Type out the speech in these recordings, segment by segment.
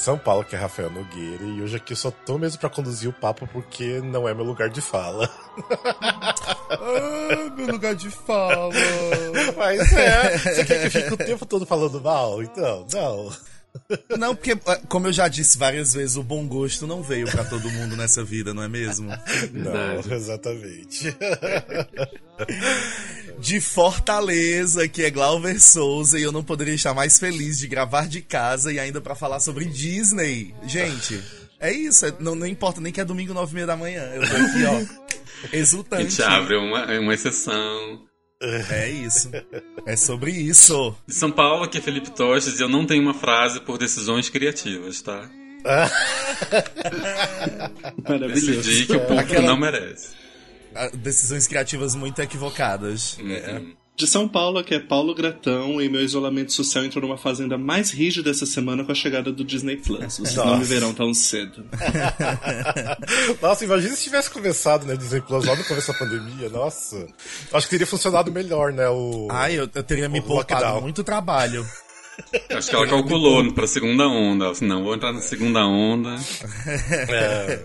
São Paulo, que é Rafael Nogueira, e hoje aqui eu só tô mesmo para conduzir o papo porque não é meu lugar de fala. ah, meu lugar de fala. Mas é, você quer que eu fique o tempo todo falando mal? Então, não. Não, porque, ah, como eu já disse várias vezes, o bom gosto não veio para todo mundo nessa vida, não é mesmo? Não, exatamente. De Fortaleza, que é Glauber Souza, e eu não poderia estar mais feliz de gravar de casa e ainda para falar sobre Disney. Gente, é isso, é, não, não importa nem que é domingo, nove e meia da manhã. Eu tô aqui, ó, exultante. A gente abre uma, uma exceção. É isso. É sobre isso. De São Paulo, aqui é Felipe Tostes, e eu não tenho uma frase por decisões criativas, tá? Maravilhoso. Decidi que o público Aquela... não merece. Decisões criativas muito equivocadas. Uhum. É. De São Paulo, aqui é Paulo Gratão, e meu isolamento social entrou numa fazenda mais rígida essa semana com a chegada do Disney Plus. Vocês Nossa. não me verão tão cedo. Nossa, imagina se tivesse começado, né, Disney Plus lá no começo da pandemia. Nossa. Acho que teria funcionado melhor, né, o. Ai, eu, eu teria me poupado muito trabalho. Acho que ela calculou pra segunda onda. Não, vou entrar na segunda onda. É.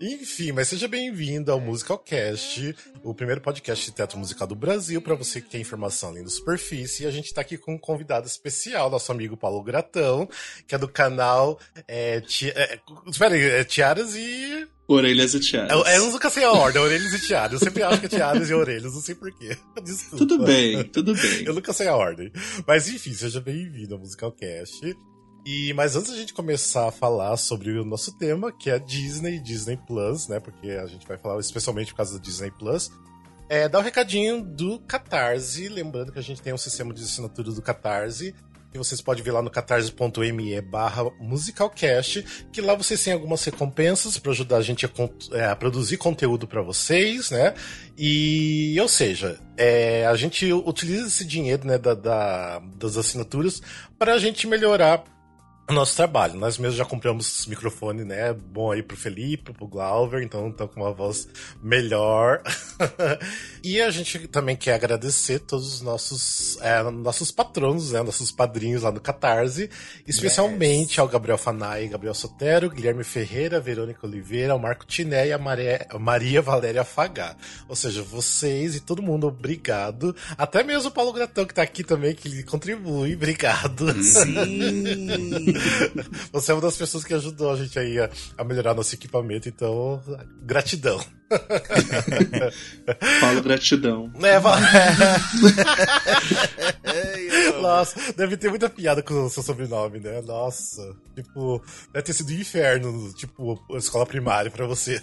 Enfim, mas seja bem-vindo ao Musicalcast, o primeiro podcast de teatro musical do Brasil, para você que quer informação além do superfície. E a gente tá aqui com um convidado especial, nosso amigo Paulo Gratão, que é do canal. É, ti, é, espera aí, é Tiaras e. Orelhas e tiaras. Eu, eu nunca sei a ordem, orelhas e tiaras. Eu sempre acho que é tiaras e orelhas, não sei porquê. Desculpa. Tudo bem, tudo bem. Eu nunca sei a ordem. Mas enfim, seja bem-vindo ao Musicalcast. E, mas antes da gente começar a falar sobre o nosso tema, que é Disney, Disney Plus, né? Porque a gente vai falar especialmente por causa do Disney Plus. É, dá um recadinho do Catarse, lembrando que a gente tem um sistema de assinatura do Catarse, que vocês podem ver lá no catarse.me barra musicalcast, que lá vocês têm algumas recompensas para ajudar a gente a, é, a produzir conteúdo para vocês, né? E, ou seja, é, a gente utiliza esse dinheiro né, da, da das assinaturas para a gente melhorar nosso trabalho. Nós mesmos já compramos microfone, né? Bom aí pro Felipe, pro Glauber, então estão com uma voz melhor. e a gente também quer agradecer todos os nossos, é, nossos patronos, né? Nossos padrinhos lá no Catarse, especialmente yes. ao Gabriel Fanai, Gabriel Sotero, Guilherme Ferreira, Verônica Oliveira, ao Marco Tiné e a Maria, Maria Valéria Fagá. Ou seja, vocês e todo mundo, obrigado. Até mesmo o Paulo Gratão, que tá aqui também, que contribui, obrigado. Sim. Você é uma das pessoas que ajudou a gente aí a, a melhorar nosso equipamento, então, gratidão. Falo gratidão. É, Nossa, deve ter muita piada com o seu sobrenome, né? Nossa, tipo, deve ter sido um inferno, tipo, escola primária pra você.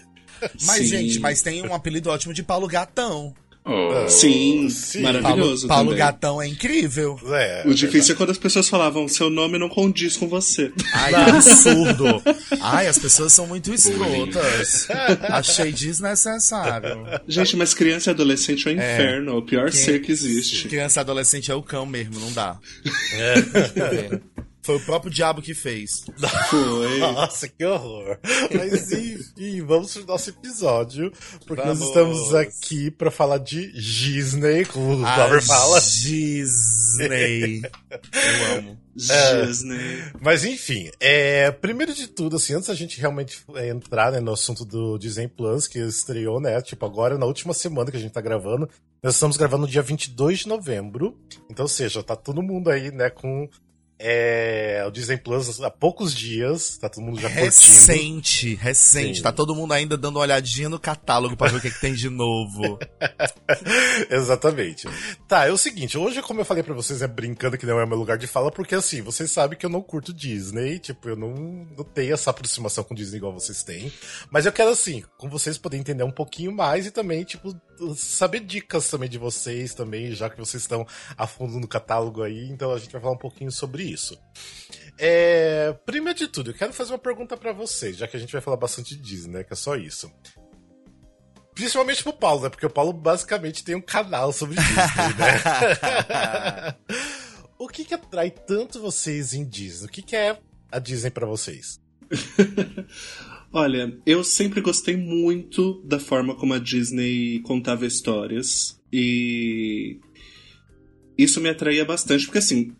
Mas, Sim. gente, mas tem um apelido ótimo de Paulo Gatão. Oh. Sim, Sim, maravilhoso. Paulo, Paulo Gatão é incrível. É, o difícil é quando as pessoas falavam seu nome não condiz com você. Ai, que absurdo. Ai, as pessoas são muito escrotas. Achei desnecessário. Gente, mas criança e adolescente é o é, inferno, é o pior ser que existe. Criança e adolescente é o cão mesmo, não dá. É. Foi o próprio diabo que fez. Foi. Nossa, que horror. Mas enfim, vamos pro nosso episódio. Porque vamos. nós estamos aqui para falar de Disney, como o Glover fala. Disney. Eu amo. É, Disney. Mas enfim, é, primeiro de tudo, assim, antes da gente realmente entrar né, no assunto do Disney Plus, que estreou, né? Tipo, agora na última semana que a gente tá gravando. Nós estamos gravando no dia 22 de novembro. Então, ou seja, tá todo mundo aí, né, com é, o Disney Plus há poucos dias, tá todo mundo já recente, curtindo. Recente, Sim. Tá todo mundo ainda dando uma olhadinha no catálogo para ver o que, é que tem de novo. Exatamente. Tá, é o seguinte, hoje, como eu falei para vocês, é brincando que não é meu lugar de fala, porque assim, vocês sabem que eu não curto Disney, tipo, eu não, não tenho essa aproximação com Disney igual vocês têm. Mas eu quero, assim, com vocês poderem entender um pouquinho mais e também, tipo, saber dicas também de vocês também, já que vocês estão a fundo no catálogo aí, então a gente vai falar um pouquinho sobre isso. É, primeiro de tudo, eu quero fazer uma pergunta para vocês, já que a gente vai falar bastante de Disney, né? Que é só isso. Principalmente pro Paulo, né? Porque o Paulo basicamente tem um canal sobre Disney, né? o que que atrai tanto vocês em Disney? O que que é a Disney para vocês? Olha, eu sempre gostei muito da forma como a Disney contava histórias e isso me atraía bastante, porque assim,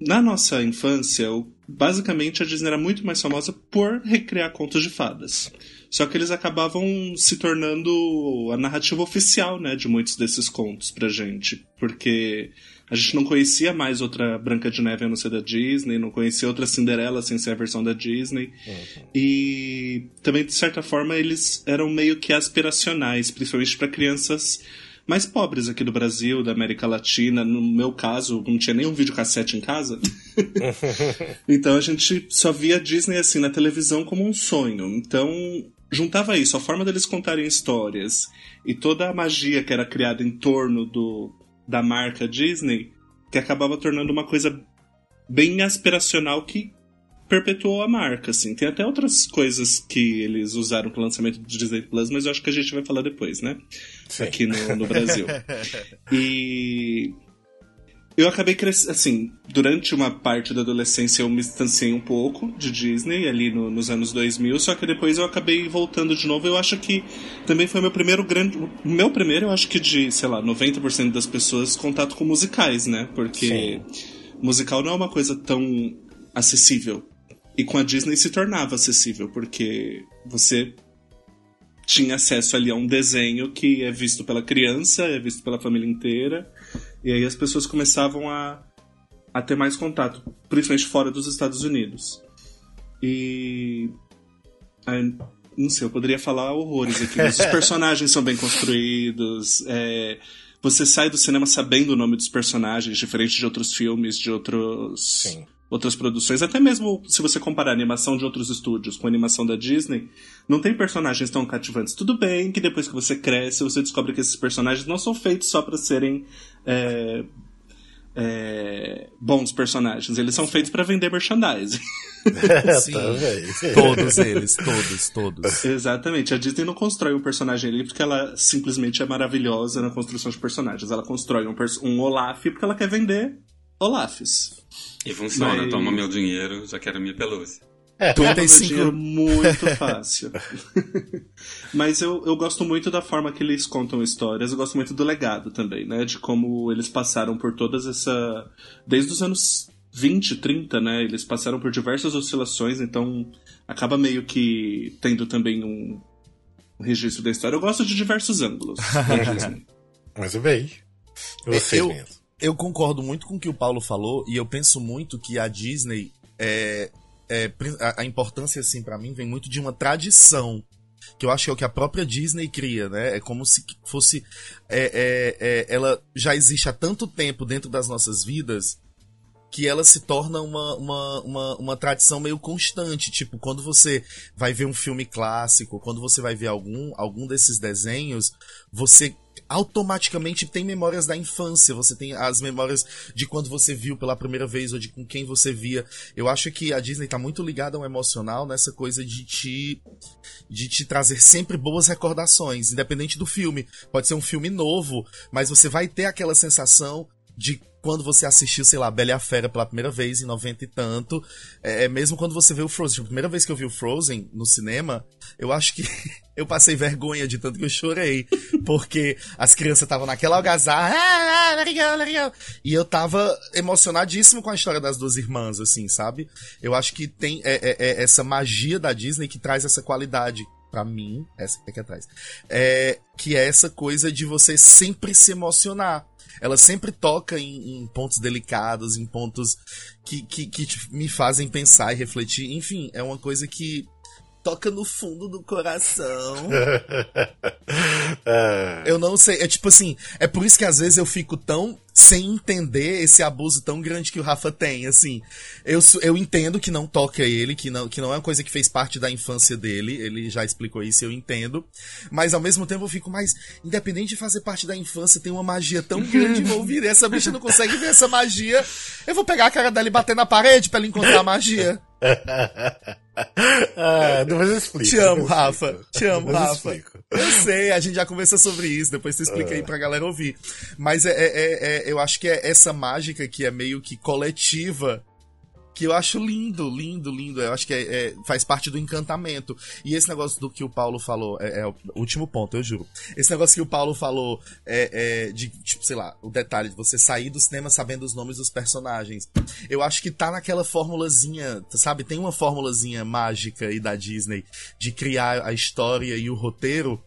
na nossa infância, basicamente a Disney era muito mais famosa por recriar contos de fadas. Só que eles acabavam se tornando a narrativa oficial, né, de muitos desses contos pra gente, porque a gente não conhecia mais outra Branca de Neve a não ser da Disney, não conhecia outra Cinderela sem ser a versão da Disney. Uhum. E também, de certa forma, eles eram meio que aspiracionais, principalmente para crianças mais pobres aqui do Brasil, da América Latina. No meu caso, não tinha nenhum videocassete em casa. então a gente só via Disney assim na televisão como um sonho. Então juntava isso, a forma deles contarem histórias e toda a magia que era criada em torno do, da marca Disney, que acabava tornando uma coisa bem aspiracional que perpetuou a marca, assim. Tem até outras coisas que eles usaram pro lançamento do Disney Plus, mas eu acho que a gente vai falar depois, né? Sim. Aqui no, no Brasil. e eu acabei crescendo, assim, durante uma parte da adolescência eu me distanciei um pouco de Disney, ali no, nos anos 2000, só que depois eu acabei voltando de novo. Eu acho que também foi meu primeiro grande. Meu primeiro, eu acho que de, sei lá, 90% das pessoas contato com musicais, né? Porque Sim. musical não é uma coisa tão acessível. E com a Disney se tornava acessível, porque você tinha acesso ali a um desenho que é visto pela criança, é visto pela família inteira e aí as pessoas começavam a, a ter mais contato, principalmente fora dos Estados Unidos. E. Não sei, eu poderia falar horrores aqui, mas os personagens são bem construídos. É, você sai do cinema sabendo o nome dos personagens, diferente de outros filmes, de outros. Sim outras produções, até mesmo se você comparar a animação de outros estúdios com a animação da Disney, não tem personagens tão cativantes. Tudo bem que depois que você cresce, você descobre que esses personagens não são feitos só para serem é, é, bons personagens, eles são feitos para vender merchandising. Sim, todos eles, todos, todos. Exatamente. A Disney não constrói um personagem ali porque ela simplesmente é maravilhosa na construção de personagens. Ela constrói um, um Olaf porque ela quer vender Olafs. E funciona, Mas... toma meu dinheiro, já quero minha pelúcia. É, 35 é muito fácil. Mas eu, eu gosto muito da forma que eles contam histórias, eu gosto muito do legado também, né? De como eles passaram por todas essa. Desde os anos 20, 30, né? Eles passaram por diversas oscilações, então acaba meio que tendo também um, um registro da história. Eu gosto de diversos ângulos Mas eu vejo. Você eu, mesmo. Eu concordo muito com o que o Paulo falou e eu penso muito que a Disney é, é a, a importância assim para mim vem muito de uma tradição que eu acho que é o que a própria Disney cria, né? É como se fosse. É, é, é, ela já existe há tanto tempo dentro das nossas vidas que ela se torna uma, uma, uma, uma tradição meio constante. Tipo, quando você vai ver um filme clássico, quando você vai ver algum, algum desses desenhos, você automaticamente tem memórias da infância, você tem as memórias de quando você viu pela primeira vez ou de com quem você via. Eu acho que a Disney tá muito ligada ao emocional nessa coisa de te de te trazer sempre boas recordações, independente do filme. Pode ser um filme novo, mas você vai ter aquela sensação de quando você assistiu, sei lá, Bela e a Fera pela primeira vez em 90 e tanto, é, é, mesmo quando você vê o Frozen. A primeira vez que eu vi o Frozen no cinema, eu acho que eu passei vergonha de tanto que eu chorei, porque as crianças estavam naquela algazarra, ah, ah, legal, e eu tava emocionadíssimo com a história das duas irmãs, assim, sabe? Eu acho que tem é, é, é essa magia da Disney que traz essa qualidade para mim, essa aqui atrás, é, que é essa coisa de você sempre se emocionar ela sempre toca em, em pontos delicados, em pontos que, que, que me fazem pensar e refletir. Enfim, é uma coisa que toca no fundo do coração. É. Eu não sei, é tipo assim, é por isso que às vezes eu fico tão sem entender esse abuso tão grande que o Rafa tem, assim. Eu, eu entendo que não toca ele, que não, que não é uma coisa que fez parte da infância dele, ele já explicou isso, eu entendo. Mas ao mesmo tempo eu fico mais, independente de fazer parte da infância, tem uma magia tão grande envolvida, essa bicha não consegue ver essa magia. Eu vou pegar a cara dela e bater na parede para ela encontrar a magia. Ah, depois eu explico. Te amo, Rafa. Te amo, depois Rafa. Eu, eu, sei, a gente já conversou sobre isso, depois você explica aí ah. pra galera ouvir. Mas é, é, é, é, eu acho que é essa mágica que é meio que coletiva que eu acho lindo, lindo, lindo. Eu acho que é, é, faz parte do encantamento. E esse negócio do que o Paulo falou, é, é o último ponto, eu juro. Esse negócio que o Paulo falou é, é, de, tipo, sei lá, o detalhe de você sair do cinema sabendo os nomes dos personagens. Eu acho que tá naquela formulazinha, sabe? Tem uma formulazinha mágica aí da Disney de criar a história e o roteiro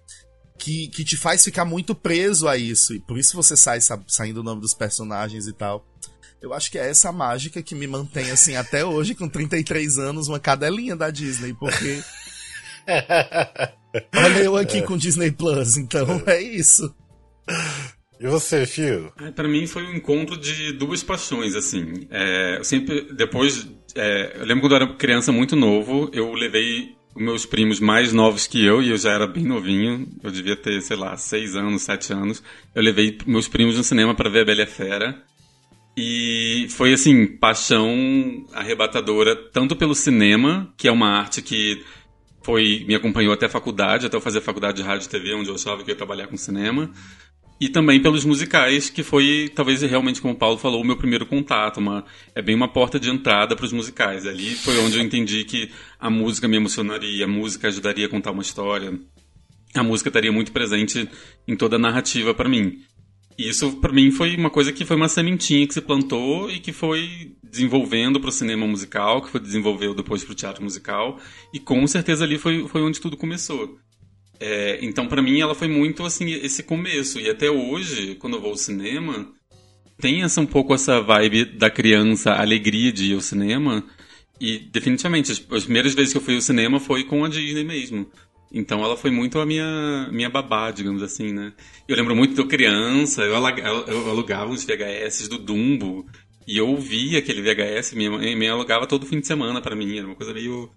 que, que te faz ficar muito preso a isso. E por isso você sai saindo o nome dos personagens e tal. Eu acho que é essa mágica que me mantém, assim, até hoje, com 33 anos, uma cadelinha da Disney, porque. Olha eu aqui com Disney Plus, então é isso. E você, Fio? Para mim foi um encontro de duas paixões, assim. É, eu sempre, depois, é, eu lembro quando eu era criança muito novo, eu levei os meus primos mais novos que eu, e eu já era bem novinho, eu devia ter, sei lá, seis anos, sete anos. Eu levei meus primos no cinema para ver a Bela e a Fera. E foi assim, paixão arrebatadora, tanto pelo cinema, que é uma arte que foi me acompanhou até a faculdade, até eu fazer a faculdade de rádio e TV, onde eu achava que ia trabalhar com cinema. E também pelos musicais, que foi, talvez realmente, como o Paulo falou, o meu primeiro contato. Uma, é bem uma porta de entrada para os musicais. Ali foi onde eu entendi que a música me emocionaria, a música ajudaria a contar uma história. A música estaria muito presente em toda a narrativa para mim. E isso, para mim, foi uma coisa que foi uma sementinha que se plantou e que foi desenvolvendo para o cinema musical, que foi desenvolvendo depois para o teatro musical. E com certeza ali foi, foi onde tudo começou. É, então, para mim, ela foi muito assim esse começo. E até hoje, quando eu vou ao cinema, tem essa, um pouco essa vibe da criança, a alegria de ir ao cinema. E definitivamente, as, as primeiras vezes que eu fui ao cinema foi com a Disney mesmo. Então ela foi muito a minha, minha babá, digamos assim, né? Eu lembro muito de eu criança, eu, eu alugava uns VHS do Dumbo, e eu ouvia aquele VHS, minha mãe me alugava todo fim de semana para mim, era uma coisa meio...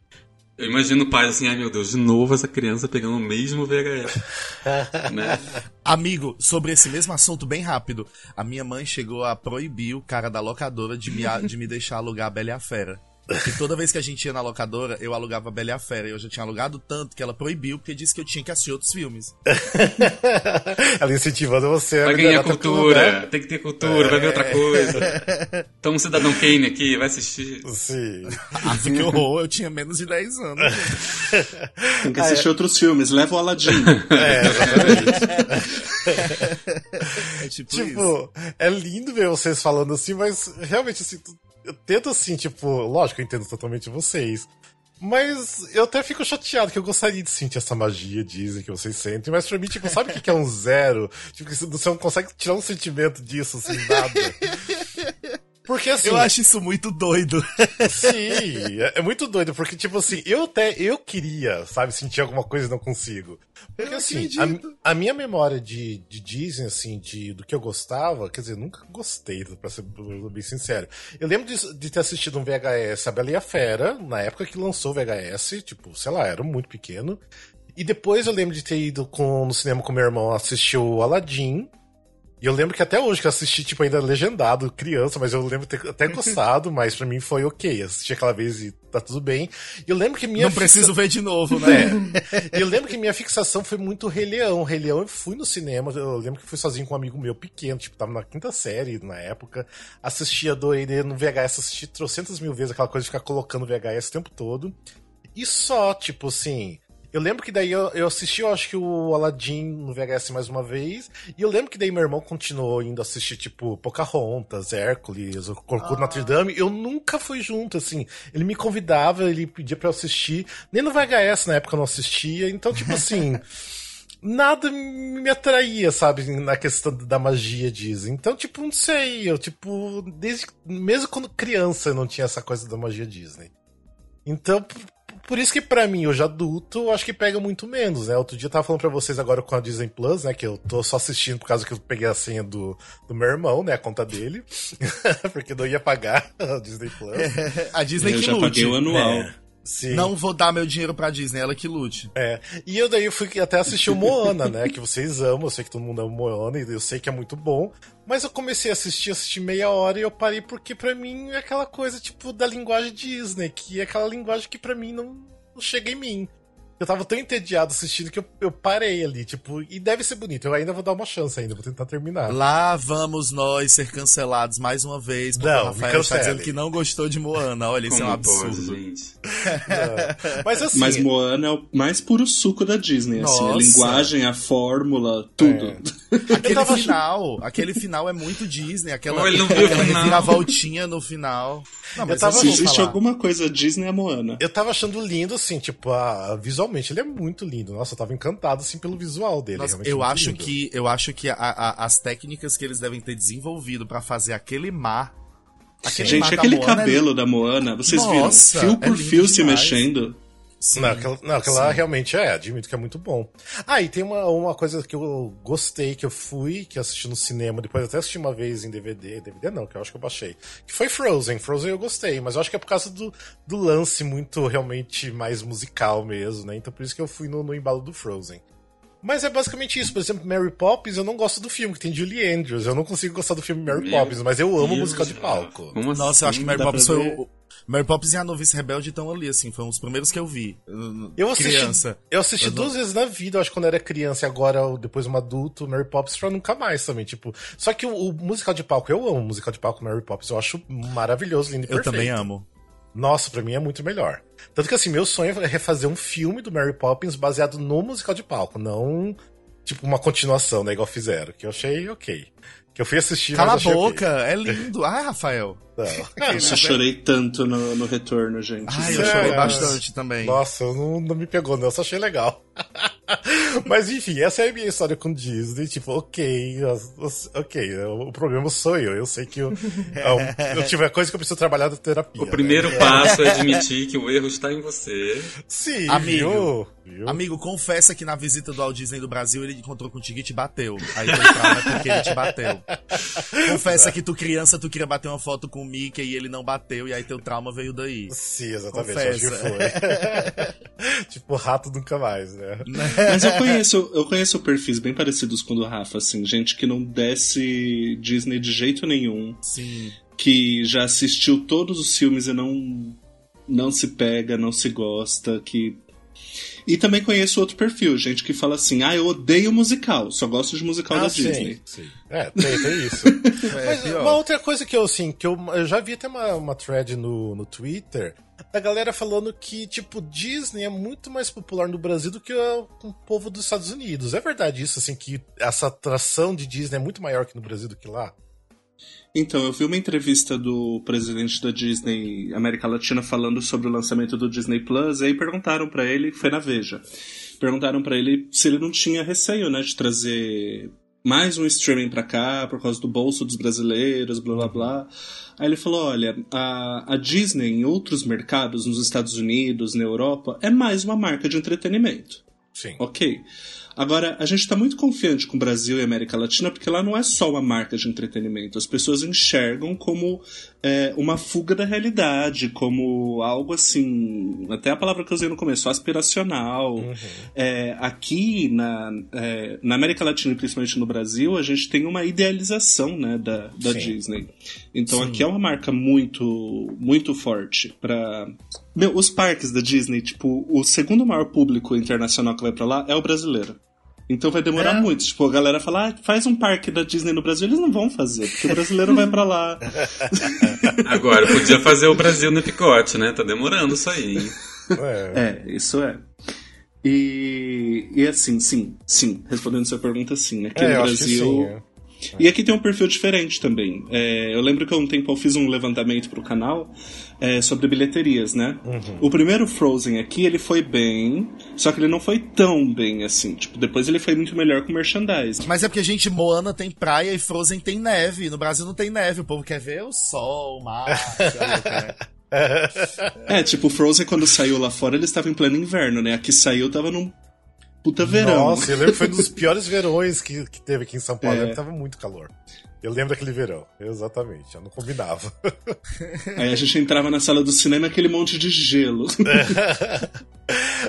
Eu imagino o pai assim, ai meu Deus, de novo essa criança pegando o mesmo VHS. né? Amigo, sobre esse mesmo assunto, bem rápido, a minha mãe chegou a proibir o cara da locadora de me, de me deixar alugar a Bela e a Fera. Porque toda vez que a gente ia na locadora, eu alugava a Bela e a Fera. E eu já tinha alugado tanto que ela proibiu, porque disse que eu tinha que assistir outros filmes. ela incentivando você a Vai ganhar cultura, né? tem que ter cultura, é... vai ver outra coisa. Então um cidadão Kane aqui, vai assistir. Sim. Ah, que horror, eu tinha menos de 10 anos. tem que assistir ah, é... outros filmes, leva o Aladdin. É, exatamente. é tipo, tipo é lindo ver vocês falando assim, mas realmente assim, eu tento assim, tipo, lógico, eu entendo totalmente vocês. Mas eu até fico chateado, que eu gostaria de sentir essa magia, dizem que vocês sentem, mas pra mim, tipo, sabe o que é um zero? Tipo, você não consegue tirar um sentimento disso, assim, nada. Porque assim. Eu acho isso muito doido. Sim, é, é, muito doido, porque, tipo assim, eu até eu queria, sabe, sentir alguma coisa e não consigo. Porque eu assim, a, a, minha memória de, de Disney, assim, de, do que eu gostava, quer dizer, nunca gostei, pra ser bem sincero. Eu lembro de, de ter assistido um VHS A Bela e a Fera, na época que lançou o VHS, tipo, sei lá, era muito pequeno. E depois eu lembro de ter ido com, no cinema com meu irmão assistir o Aladdin. E eu lembro que até hoje que eu assisti, tipo, ainda legendado, criança, mas eu lembro ter até gostado, mas para mim foi ok. Assisti aquela vez e tá tudo bem. E eu lembro que minha. Não fixa... preciso ver de novo, né? É. eu lembro que minha fixação foi muito Rei Leão. Rei Leão eu fui no cinema, eu lembro que fui sozinho com um amigo meu pequeno, tipo, tava na quinta série na época. Assistia do ele no VHS, assisti trocentas mil vezes aquela coisa de ficar colocando VHS o tempo todo. E só, tipo assim. Eu lembro que daí eu, eu assisti, eu acho que o Aladdin no VHS mais uma vez. E eu lembro que daí meu irmão continuou indo assistir, tipo, Pocahontas, Hércules, o Corcunda ah. Notre Dame. Eu nunca fui junto, assim. Ele me convidava, ele pedia pra eu assistir. Nem no VHS na época eu não assistia. Então, tipo assim. nada me atraía, sabe, na questão da magia Disney. Então, tipo, não sei, eu, tipo, desde, mesmo quando criança eu não tinha essa coisa da magia Disney. Então, por isso que para mim, hoje adulto, acho que pega muito menos, né? Outro dia eu tava falando pra vocês agora com a Disney Plus, né? Que eu tô só assistindo por causa que eu peguei a senha do, do meu irmão, né? A conta dele. porque não ia pagar a Disney Plus. a Disney eu que já lute. paguei o anual. É. Sim. Não vou dar meu dinheiro pra Disney, ela que lute. É. E eu daí fui até assistir o Moana, né? Que vocês amam, eu sei que todo mundo ama o Moana e eu sei que é muito bom. Mas eu comecei a assistir, assisti meia hora e eu parei porque pra mim é aquela coisa, tipo, da linguagem Disney, que é aquela linguagem que pra mim não, não chega em mim. Eu tava tão entediado assistindo que eu, eu parei ali, tipo, e deve ser bonito. Eu ainda vou dar uma chance ainda, vou tentar terminar. Lá vamos nós ser cancelados mais uma vez, porque Não, o Rafael está dizendo que não gostou de Moana. Olha, isso é um Como pode, absurdo. gente? Não. Mas assim. Mas Moana é o mais puro suco da Disney, assim. A Nossa. linguagem, a fórmula, tudo. É. Aquele tava- final, aquele final é muito Disney, aquela, Oh, ele não viu o aquela final. reviravoltinha no final. Não, mas tava- eu Se vou existe falar. alguma coisa Disney, é Moana. Eu tava achando lindo, assim, tipo, a- visualmente ele é muito lindo. Nossa, eu tava encantado, assim, pelo visual dele. Nossa, eu acho lindo. que eu acho que a- a- as técnicas que eles devem ter desenvolvido pra fazer aquele mar. Aquele Gente, aquele Moana é- cabelo da Moana, vocês Nossa, viram? Fio é por lindo fio se demais. mexendo. Sim, Não, aquela, não, aquela sim. realmente é, admito que é muito bom. Ah, e tem uma, uma coisa que eu gostei, que eu fui, que eu assisti no cinema, depois até assisti uma vez em DVD, DVD não, que eu acho que eu baixei, que foi Frozen. Frozen eu gostei, mas eu acho que é por causa do, do lance muito, realmente, mais musical mesmo, né? Então por isso que eu fui no, no embalo do Frozen. Mas é basicamente isso. Por exemplo, Mary Poppins, eu não gosto do filme, que tem Julie Andrews. Eu não consigo gostar do filme Mary Meu Poppins, mas eu amo Deus, musical de palco. Como Nossa, eu acho que assim? Mary dá Poppins foi o. Mary Poppins e a Novice Rebelde estão ali, assim, foram os primeiros que eu vi. Eu assisti, Criança. Eu assisti Eu não- duas vezes na vida, eu acho que quando eu era criança e agora, eu- depois um adulto, Mary Poppins pra nunca mais também, tipo. Só que o, o musical de palco, eu amo o musical de palco Mary Poppins, eu acho maravilhoso, lindo e Eu perfeito. também amo. Nossa, pra mim é muito melhor. Tanto que assim, meu sonho é refazer um filme do Mary Poppins baseado no musical de palco, não tipo uma continuação, né, igual fizeram, que eu achei ok. Que eu fui assistir, Cala a boca, é lindo. Ai, Rafael. Não. Nossa, eu chorei tanto no, no retorno, gente. Ai, eu É, chorei é. bastante também. Nossa, não, não me pegou, não, eu só achei legal. Mas enfim, essa é a minha história com Disney. Tipo, ok, ok, o problema sou eu. Eu sei que eu, eu, eu tive a coisa que eu preciso trabalhar da terapia. O primeiro né? passo é admitir que o erro está em você. Sim, Amigo. viu? Amigo, confessa que na visita do Walt Disney do Brasil ele encontrou contigo e te bateu. Aí teu trauma é porque ele te bateu. Confessa que tu criança, tu queria bater uma foto com o Mickey e ele não bateu, e aí teu trauma veio daí. Sim, exatamente, Confessa. acho que foi. tipo, rato nunca mais, né? Mas eu conheço, eu conheço perfis bem parecidos com o do Rafa, assim, gente que não desce Disney de jeito nenhum, Sim. que já assistiu todos os filmes e não não se pega, não se gosta, que e também conheço outro perfil, gente que fala assim: "Ah, eu odeio musical, só gosto de musical da Ah, sim, Disney". sim. É, tem, tem isso. É, Mas pior. uma outra coisa que eu, assim, que eu, eu já vi até uma, uma thread no, no Twitter da galera falando que, tipo, Disney é muito mais popular no Brasil do que o, o povo dos Estados Unidos. É verdade isso, assim, que essa atração de Disney é muito maior aqui no Brasil do que lá? Então, eu vi uma entrevista do presidente da Disney América Latina falando sobre o lançamento do Disney Plus, e aí perguntaram pra ele, foi na Veja, perguntaram pra ele se ele não tinha receio, né, de trazer mais um streaming pra cá por causa do bolso dos brasileiros, blá blá blá. Aí ele falou: olha, a, a Disney em outros mercados, nos Estados Unidos, na Europa, é mais uma marca de entretenimento. Sim. Ok. Agora, a gente está muito confiante com o Brasil e América Latina porque lá não é só uma marca de entretenimento. As pessoas enxergam como é, uma fuga da realidade, como algo assim. Até a palavra que eu usei no começo, aspiracional. Uhum. É, aqui na, é, na América Latina e principalmente no Brasil, a gente tem uma idealização né, da, da Sim. Disney. Então Sim. aqui é uma marca muito, muito forte para meu, os parques da Disney, tipo, o segundo maior público internacional que vai pra lá é o brasileiro. Então vai demorar É. muito. Tipo, a galera fala, ah, faz um parque da Disney no Brasil. Eles não vão fazer, porque o brasileiro vai pra lá. Agora, podia fazer o Brasil no picote, né? Tá demorando isso aí, hein? É. É, isso é. E, e assim, sim, sim. Respondendo sua pergunta, sim. Aqui É, no Brasil. sim. é. E aqui tem um perfil diferente também. É, eu lembro que há um tempo eu fiz um levantamento pro canal é, sobre bilheterias, né? Uhum. O primeiro Frozen aqui, ele foi bem, só que ele não foi tão bem assim. Tipo, depois ele foi muito melhor com merchandising. Mas é porque, gente, Moana tem praia e Frozen tem neve. No Brasil não tem neve. O povo quer ver o sol, o mar. É. Tipo, o Frozen quando saiu lá fora, ele estava em pleno inverno, né? Aqui saiu, tava num puta verão. Nossa, eu lembro que foi um dos piores verões que, que teve aqui em São Paulo. É. Tava muito calor. Eu lembro daquele verão, exatamente. Eu não combinava. Aí a gente entrava na sala do cinema aquele monte de gelo.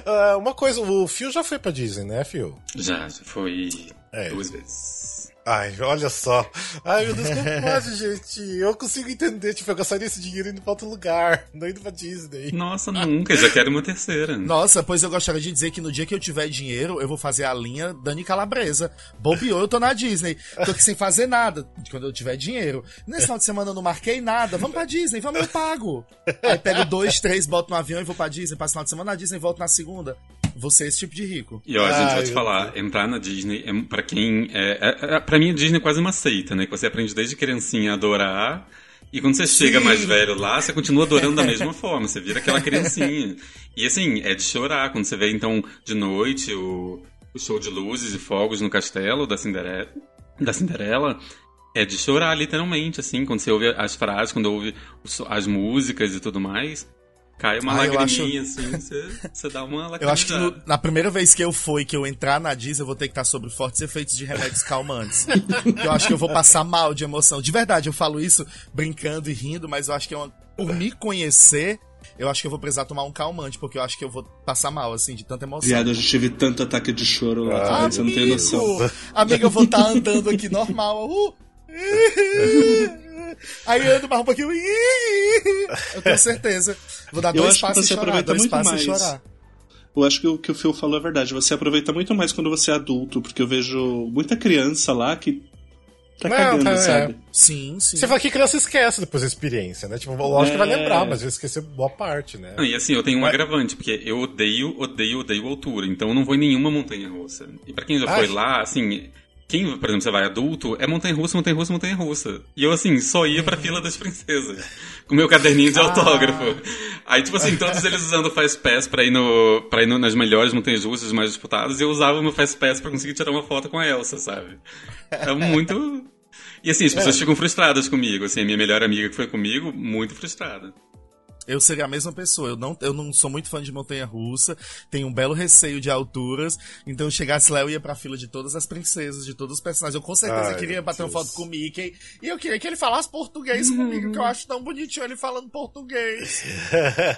Ah, uma coisa, o Phil já foi pra Disney, né, Phil? Já, já foi É. duas vezes. Ai, olha só. Ai, meu Deus, como pode, gente? Eu consigo entender, tipo, eu gastaria esse dinheiro indo pra outro lugar, não indo pra Disney. Nossa, nunca, já quero uma terceira. Nossa, pois eu gostaria de dizer que no dia que eu tiver dinheiro, eu vou fazer a linha Dani Calabresa. Bobeou, eu tô na Disney. Tô aqui sem fazer nada, quando eu tiver dinheiro. Nesse final de semana eu não marquei nada, vamos pra Disney, vamos, eu pago. Aí pego dois, três, boto no avião e vou pra Disney, passo final de semana na Disney, volto na segunda. Você é esse tipo de rico. E ó, a gente Ai, vai te falar, entrar na Disney, é, pra quem. É, é, é, pra mim, a Disney é quase uma seita, né? Que você aprende desde criancinha a adorar. E quando você chega mais velho lá, você continua adorando da mesma forma, você vira aquela criancinha. E assim, é de chorar quando você vê, então, de noite, o, o show de luzes e fogos no castelo da Cinderela. Da Cinderela. É de chorar, literalmente, assim, quando você ouve as frases, quando ouve as músicas e tudo mais. Cai uma Ah, lagriminha, assim, você, você dá uma lacrimizada. Eu acho que no- na primeira vez que eu for e que eu entrar na Disney, eu vou ter que estar sobre fortes efeitos de remédios calmantes. eu acho que eu vou passar mal de emoção. De verdade, eu falo isso brincando e rindo, mas eu acho que é uma... por me conhecer, eu acho que eu vou precisar tomar um calmante, porque eu acho que eu vou passar mal, assim, de tanta emoção. Viado, eu já tive tanto ataque de choro lá, Ah, também, você não tem noção. Amigo, amigo, eu vou estar andando aqui normal. uh. Aí ando mais um pouquinho. Eu tenho certeza. Vou dar Eu dois passos e você chorar. Dois muito passos mais. e chorar. Eu acho que o que o Phil falou é verdade. Você aproveita muito mais quando você é adulto, porque eu vejo muita criança lá que tá Não, cagando, é. sabe? Sim, sim. Você fala que criança esquece depois da experiência, né? Tipo, lógico que vai É. lembrar, mas vai esquecer boa parte, né? Não, e assim, eu tenho um agravante, porque eu odeio, odeio, odeio altura, então eu não vou em nenhuma montanha russa. E pra quem já Ai. foi lá, assim, quem, por exemplo, você vai adulto, é montanha russa, montanha russa, montanha russa. E eu, assim, só ia pra fila das princesas, com meu caderninho de autógrafo. Aí, tipo assim, todos eles usando o Fast Pass pra ir, no, pra ir no- nas melhores montanhas russas mais disputadas, e eu usava o meu Fast Pass pra conseguir tirar uma foto com a Elsa, sabe? É muito. E assim, as pessoas ficam frustradas comigo, assim, a minha melhor amiga que foi comigo, muito frustrada. Eu seria a mesma pessoa. Eu não, eu não sou muito fã de montanha russa, tenho um belo receio de alturas. Então, eu chegasse lá, eu ia pra fila de todas as princesas, de todos os personagens. Eu com certeza Ai, queria bater uma Deus. foto com o Mickey. E eu queria que ele falasse português comigo, que eu acho tão bonitinho ele falando português.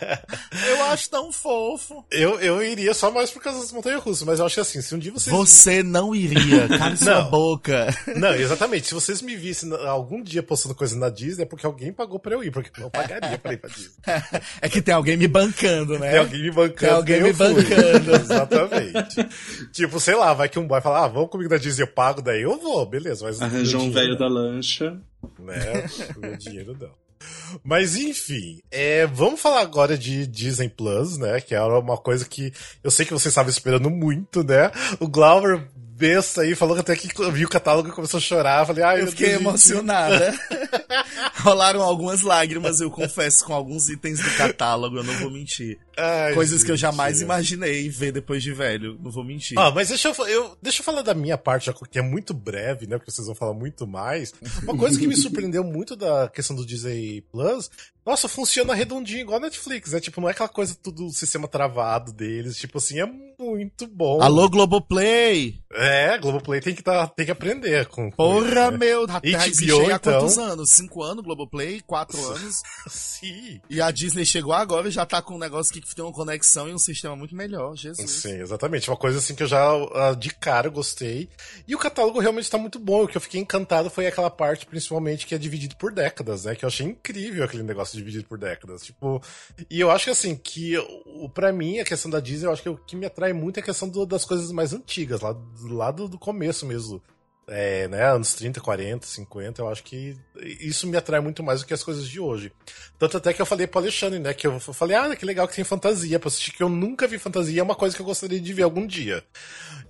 Eu acho tão fofo. eu, eu iria só mais por causa das montanhas russas, mas eu acho que assim, se um dia vocês. Você não iria, cale sua boca. Não, exatamente. Se vocês me vissem algum dia postando coisa na Disney, é porque alguém pagou pra eu ir, porque eu não pagaria pra ir pra Disney. É que tem alguém me bancando, né? Tem alguém me bancando. Tem alguém me bancando. Exatamente. tipo, sei lá, vai que um boy fala, ah, vamos comigo na Disney, eu pago, daí eu vou, beleza. Mas Arranjou um velho da lancha. Né? Meu dinheiro não. Mas enfim, é, vamos falar agora de Disney Plus, né? Que é uma coisa que eu sei que vocês estavam esperando muito, né? O Glauber besta aí falou que até que viu o catálogo e começou a chorar. Falei, ai, Eu fiquei Deus, emocionada. Rolaram algumas lágrimas, eu confesso, com alguns itens do catálogo, eu não vou mentir. Ai, Coisas que eu gente. jamais imaginei ver depois de velho, não vou mentir. Ah, mas deixa eu, eu, deixa eu falar da minha parte, que é muito breve, né? Porque vocês vão falar muito mais. Uma coisa que me surpreendeu muito da questão do Disney Plus, nossa, funciona redondinho, igual a Netflix, né? Tipo, não é aquela coisa tudo sistema travado deles. Tipo assim, é muito bom. Alô, Globoplay! É, Globoplay tem que, tá, tem que aprender com. Porra, né? meu! Até HBO, há então. quantos anos? Cinco anos, Globoplay? Quatro anos? Sim. E a Disney chegou agora e já tá com um negócio que tem uma conexão e um sistema muito melhor, Jesus. Sim, exatamente. Uma coisa assim que eu já ah, de cara gostei. E o catálogo realmente tá muito bom. O que eu fiquei encantado foi aquela parte, principalmente, que é dividido por décadas, né? Que eu achei incrível aquele negócio dividido por décadas. Tipo, e eu acho que assim, que para mim, a questão da Disney, eu acho que o que me atrai muito é a questão do- das coisas mais antigas, lá, lá do, do começo mesmo. É, né, anos 30, 40, 50, eu acho que isso me atrai muito mais do que as coisas de hoje. Tanto até que eu falei pro Alexandre, né, que eu falei, ah, que legal que tem fantasia pra assistir, que eu nunca vi fantasia, é uma coisa que eu gostaria de ver algum dia.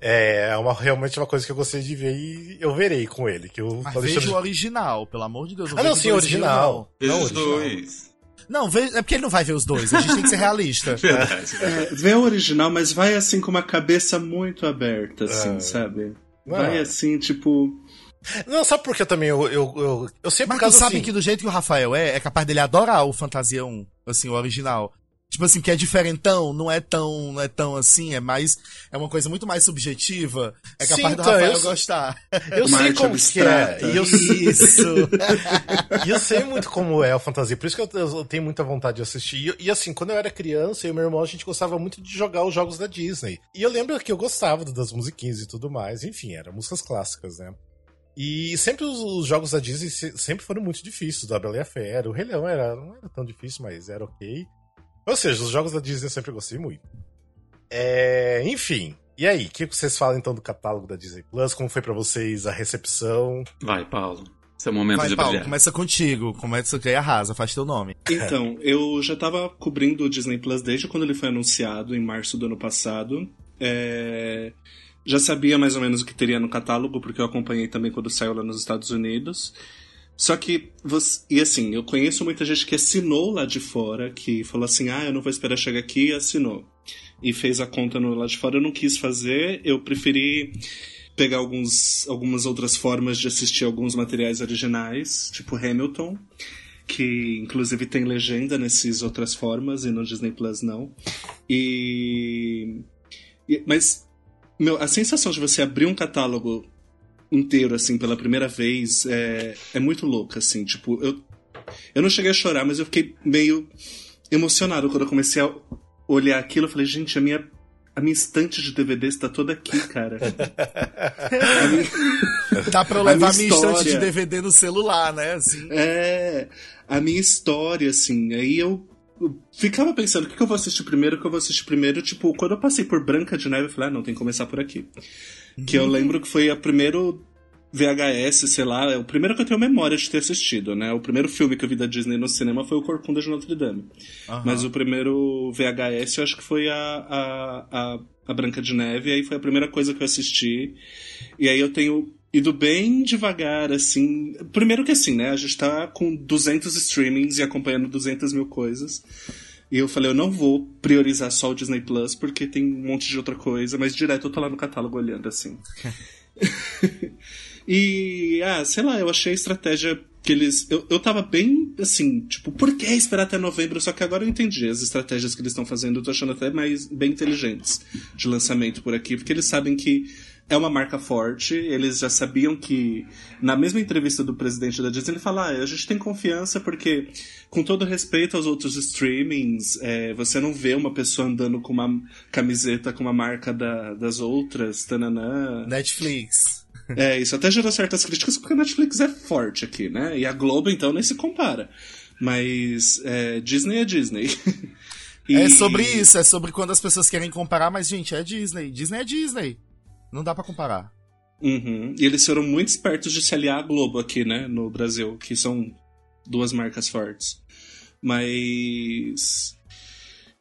É, é uma, realmente uma coisa que eu gostaria de ver e eu verei com ele, que eu Mas Alexandre- veja o original, pelo amor de Deus. Ah, não, sim, dois original. Veja Não, os original. dois. Não, é porque ele não vai ver os dois, a gente tem que ser realista. Verdade. É, vê o original, mas vai assim com uma cabeça muito aberta, assim, É. sabe? Não. Vai assim, tipo. Não, sabe por que também eu, eu, eu, eu sempre Mas causa sabe assim, que do jeito que o Rafael é, é capaz dele adorar o Fantasia 1, assim, o original. Tipo assim, que é diferentão, não é tão, não é tão assim, é mais, é uma coisa muito mais subjetiva. É capaz Sim, do então, Rafael eu- gostar. eu sei como que é, abstrata. e eu, Isso. E eu sei muito como é a fantasia, por isso que eu, eu tenho muita vontade de assistir. E, e, assim, quando eu era criança, eu e meu irmão, a gente gostava muito de jogar os jogos da Disney. E eu lembro que eu gostava das musiquinhas e tudo mais, enfim, eram músicas clássicas, né? E sempre os, os jogos da Disney sempre foram muito difíceis. Da Bela e a Fera, o Rei Leão era, não era tão difícil, mas era ok. Ou seja, os jogos da Disney eu sempre gostei muito. É, enfim, e aí, o que vocês falam então do catálogo da Disney Plus? Como foi para vocês a recepção? Vai, Paulo. Seu momento Vai, de Paulo, brilhar. começa contigo. Começa que arrasa, faz teu nome. Então, eu já tava cobrindo o Disney Plus desde quando ele foi anunciado, em março do ano passado. É... Já sabia mais ou menos o que teria no catálogo, porque eu acompanhei também quando saiu lá nos Estados Unidos. Só que, você... e assim, eu conheço muita gente que assinou lá de fora, que falou assim: ah, eu não vou esperar chegar aqui, e assinou. E fez a conta no lá de fora. Eu não quis fazer, eu preferi pegar alguns, algumas outras formas de assistir alguns materiais originais, tipo Hamilton, que inclusive tem legenda nessas outras formas e no Disney Plus não. E. e mas, meu, a sensação de você abrir um catálogo inteiro, assim, pela primeira vez, é, é muito louca, assim. Tipo, eu, eu não cheguei a chorar, mas eu fiquei meio emocionado quando eu comecei a olhar aquilo. Eu falei, gente, a minha, a minha estante de DVDs tá toda aqui, cara. A minha- Dá pra eu A levar minha minha estante de história. DVD no celular, né? Assim. É, a minha história, assim. Aí eu, eu ficava pensando, o que, que eu vou assistir primeiro, o que eu vou assistir primeiro. Tipo, quando eu passei por Branca de Neve, eu falei, ah, não, tem que começar por aqui. Que eu lembro que foi a primeiro VHS, sei lá, é o primeiro que eu tenho memória de ter assistido, né? O primeiro filme que eu vi da Disney no cinema foi o Corcunda de Notre Dame. Aham. Mas o primeiro VHS eu acho que foi a, a, a, a Branca de Neve, aí foi a primeira coisa que eu assisti. E aí eu tenho ido bem devagar, assim. Primeiro que assim, né? A gente tá com 200 streamings e acompanhando 200 mil coisas. E eu falei, eu não vou priorizar só o Disney Plus, porque tem um monte de outra coisa, mas direto eu tô lá no catálogo olhando, assim. E, ah, sei lá, eu achei a estratégia que eles. Eu, eu tava bem assim, tipo, por que esperar até novembro? Só que agora eu entendi as estratégias que eles estão fazendo, eu tô achando até mais bem inteligentes de lançamento por aqui, porque eles sabem que é uma marca forte, eles já sabiam que. Na mesma entrevista do presidente da Disney, ele fala: ah, a gente tem confiança porque, com todo respeito aos outros streamings, é, você não vê uma pessoa andando com uma camiseta com uma marca da- das outras, tananã. Netflix. É, isso até gerou certas críticas porque a Netflix é forte aqui, né? E a Globo, então, nem se compara. Mas é, Disney é Disney. E- É sobre isso, é sobre quando as pessoas querem comparar, mas, gente, é Disney. Disney é Disney. Não dá pra comparar. Uhum. E eles foram muito espertos de se aliar à Globo aqui, né? No Brasil, que são duas marcas fortes. Mas.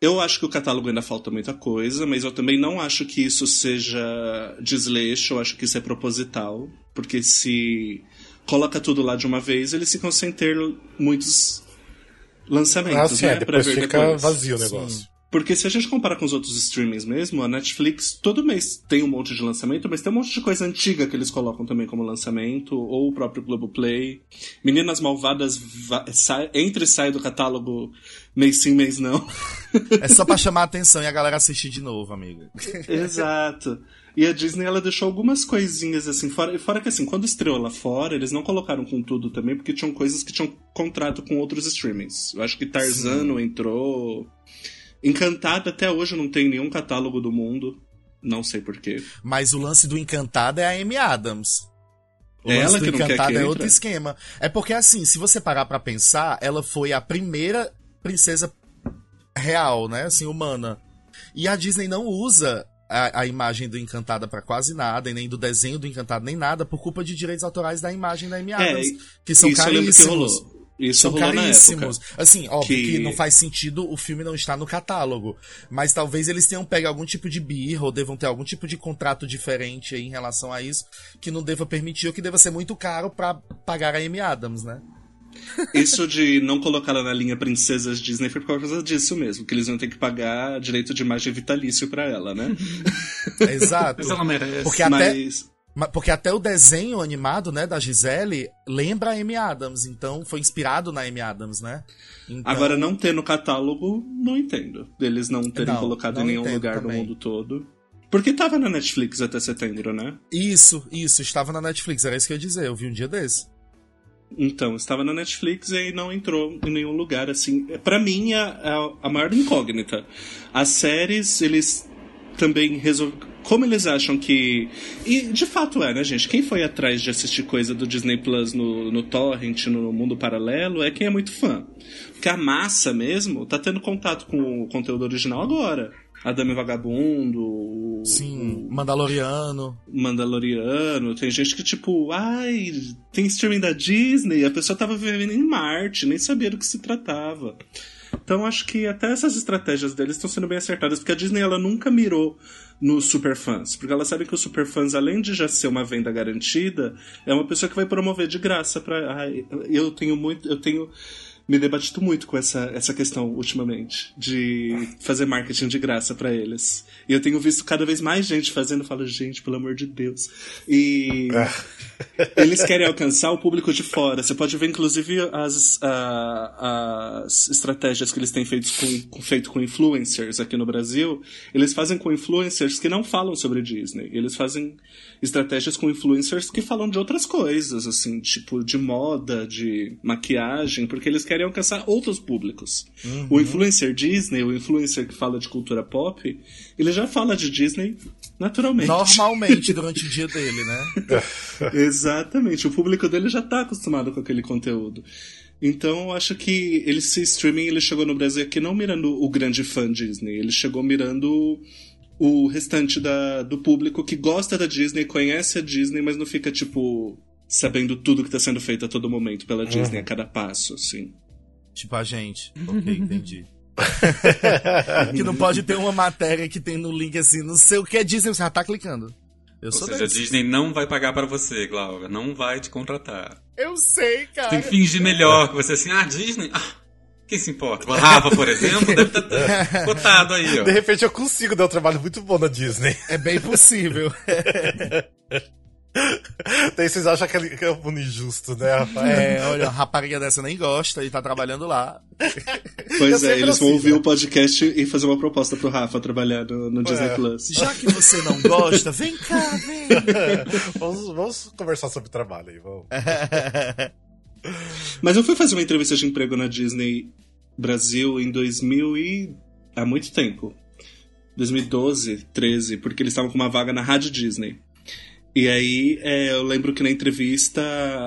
Eu acho que o catálogo ainda falta muita coisa, mas eu também não acho que isso seja desleixo, eu acho que isso é proposital. Porque se coloca tudo lá de uma vez, eles ficam sem ter muitos lançamentos, Ah, sim, né? é, depois ver fica depois. vazio o negócio. Porque se a gente comparar com os outros streamings mesmo, a Netflix todo mês tem um monte de lançamento, mas tem um monte de coisa antiga que eles colocam também como lançamento, ou o próprio Globoplay. Meninas Malvadas va- sai- entra e sai do catálogo mês sim, mês não. É só pra chamar a atenção e a galera assistir de novo, amiga. Exato. E a Disney, ela deixou algumas coisinhas assim, fora, fora que assim, quando estreou lá fora, eles não colocaram com tudo também, porque tinham coisas que tinham contrato com outros streamings. Eu acho que Tarzano entrou. Encantado até hoje não tem nenhum catálogo do mundo. Não sei porquê. Mas o lance do Encantado é a Amy Adams. O É lance ela do que Encantado que é outro esquema. É porque, assim, se você parar pra pensar, ela foi a primeira princesa real, né? Assim, humana. E a Disney não usa a, a imagem do Encantada pra quase nada, e nem do desenho do Encantado, nem nada, por culpa de direitos autorais da imagem da Amy Adams. e- que são É, Isso eu lembro que caríssimos. rolou. Isso São caríssimos. na época. Assim, óbvio que... Que- não faz sentido o filme não estar no catálogo. Mas talvez eles tenham pego algum tipo de birra ou devam ter algum tipo de contrato diferente aí em relação a isso que não deva permitir ou que deva ser muito caro pra pagar a Amy Adams, né? Isso de não colocar ela na linha Princesas Disney foi por causa disso mesmo, que eles iam ter que pagar direito de imagem vitalício pra ela, né? Exato. Mas ela merece. Porque até, Mas ma- porque até o desenho animado, né, da Gisele lembra a Amy Adams, então foi inspirado na Amy Adams, né? Então, agora não ter no catálogo, não entendo. Eles não terem Não, colocado não em nenhum lugar também. no mundo todo. Porque tava na Netflix até setembro, né? Isso, isso, estava na Netflix, era isso que eu ia dizer, eu vi um dia desse. Então, estava na Netflix e não entrou em nenhum lugar, assim. Pra mim, é a, a maior incógnita. As séries, eles também resolver. Como eles acham que. E de fato é, né, gente? Quem foi atrás de assistir coisa do Disney Plus no, no Torrent, no mundo paralelo, é quem é muito fã. Porque a massa mesmo tá tendo contato com o conteúdo original agora. Adame Vagabundo. Sim, Mandaloriano. Mandaloriano. Tem gente que, tipo, ai, tem streaming da Disney. A pessoa tava vivendo em Marte, nem sabia do que se tratava. Então acho que até essas estratégias deles estão sendo bem acertadas, porque a Disney ela nunca mirou nos superfãs, porque ela sabe que os superfãs, além de já ser uma venda garantida, é uma pessoa que vai promover de graça para eu tenho muito, eu tenho me debatido muito com essa, essa questão ultimamente, de fazer marketing de graça para eles. E eu tenho visto cada vez mais gente fazendo, eu falo, gente, pelo amor de Deus. E eles querem alcançar o público de fora. Você pode ver, inclusive, as, as estratégias que eles têm feito com, feito com influencers aqui no Brasil. Eles fazem com influencers que não falam sobre Disney. Eles fazem estratégias com influencers que falam de outras coisas, assim, tipo de moda, de maquiagem, porque eles querem alcançar outros públicos. Uhum. O influencer Disney, o influencer que fala de cultura pop, ele já fala de Disney naturalmente. Normalmente durante o dia dele, né? Exatamente. O público dele já tá acostumado com aquele conteúdo. Então, eu acho que ele, esse streaming ele chegou no Brasil aqui não mirando o grande fã Disney, ele chegou mirando o restante da, do público que gosta da Disney, conhece a Disney, mas não fica, tipo, sabendo tudo que está sendo feito a todo momento pela Disney, uhum. a cada passo, assim. Tipo a gente. Ok, entendi. que não pode ter uma matéria que tem no link assim, não sei o que é Disney, você já tá clicando. Eu Ou seja, a Disney não vai pagar para você, Glauber. Não vai te contratar. Eu sei, cara. Você tem que fingir melhor. Que você assim, ah, Disney... Ah, quem se importa? O Rafa, por exemplo, deve estar tá cotado aí, ó. De repente eu consigo dar um trabalho muito bom na Disney. É bem possível. Daí vocês acham que é um injusto, né, Rafael? É, olha, a rapariga dessa nem gosta e tá trabalhando lá. Pois é, eles vão assim, ouvir né? o podcast e fazer uma proposta pro Rafa trabalhar no, no Disney é. Plus. Já que você não gosta, vem cá, vem. vamos, vamos conversar sobre trabalho aí, vamos. Mas eu fui fazer uma entrevista de emprego na Disney Brasil em 2000 e... há muito tempo. 2012, 13, porque eles estavam com uma vaga na Rádio Disney. E aí, é, eu lembro que na entrevista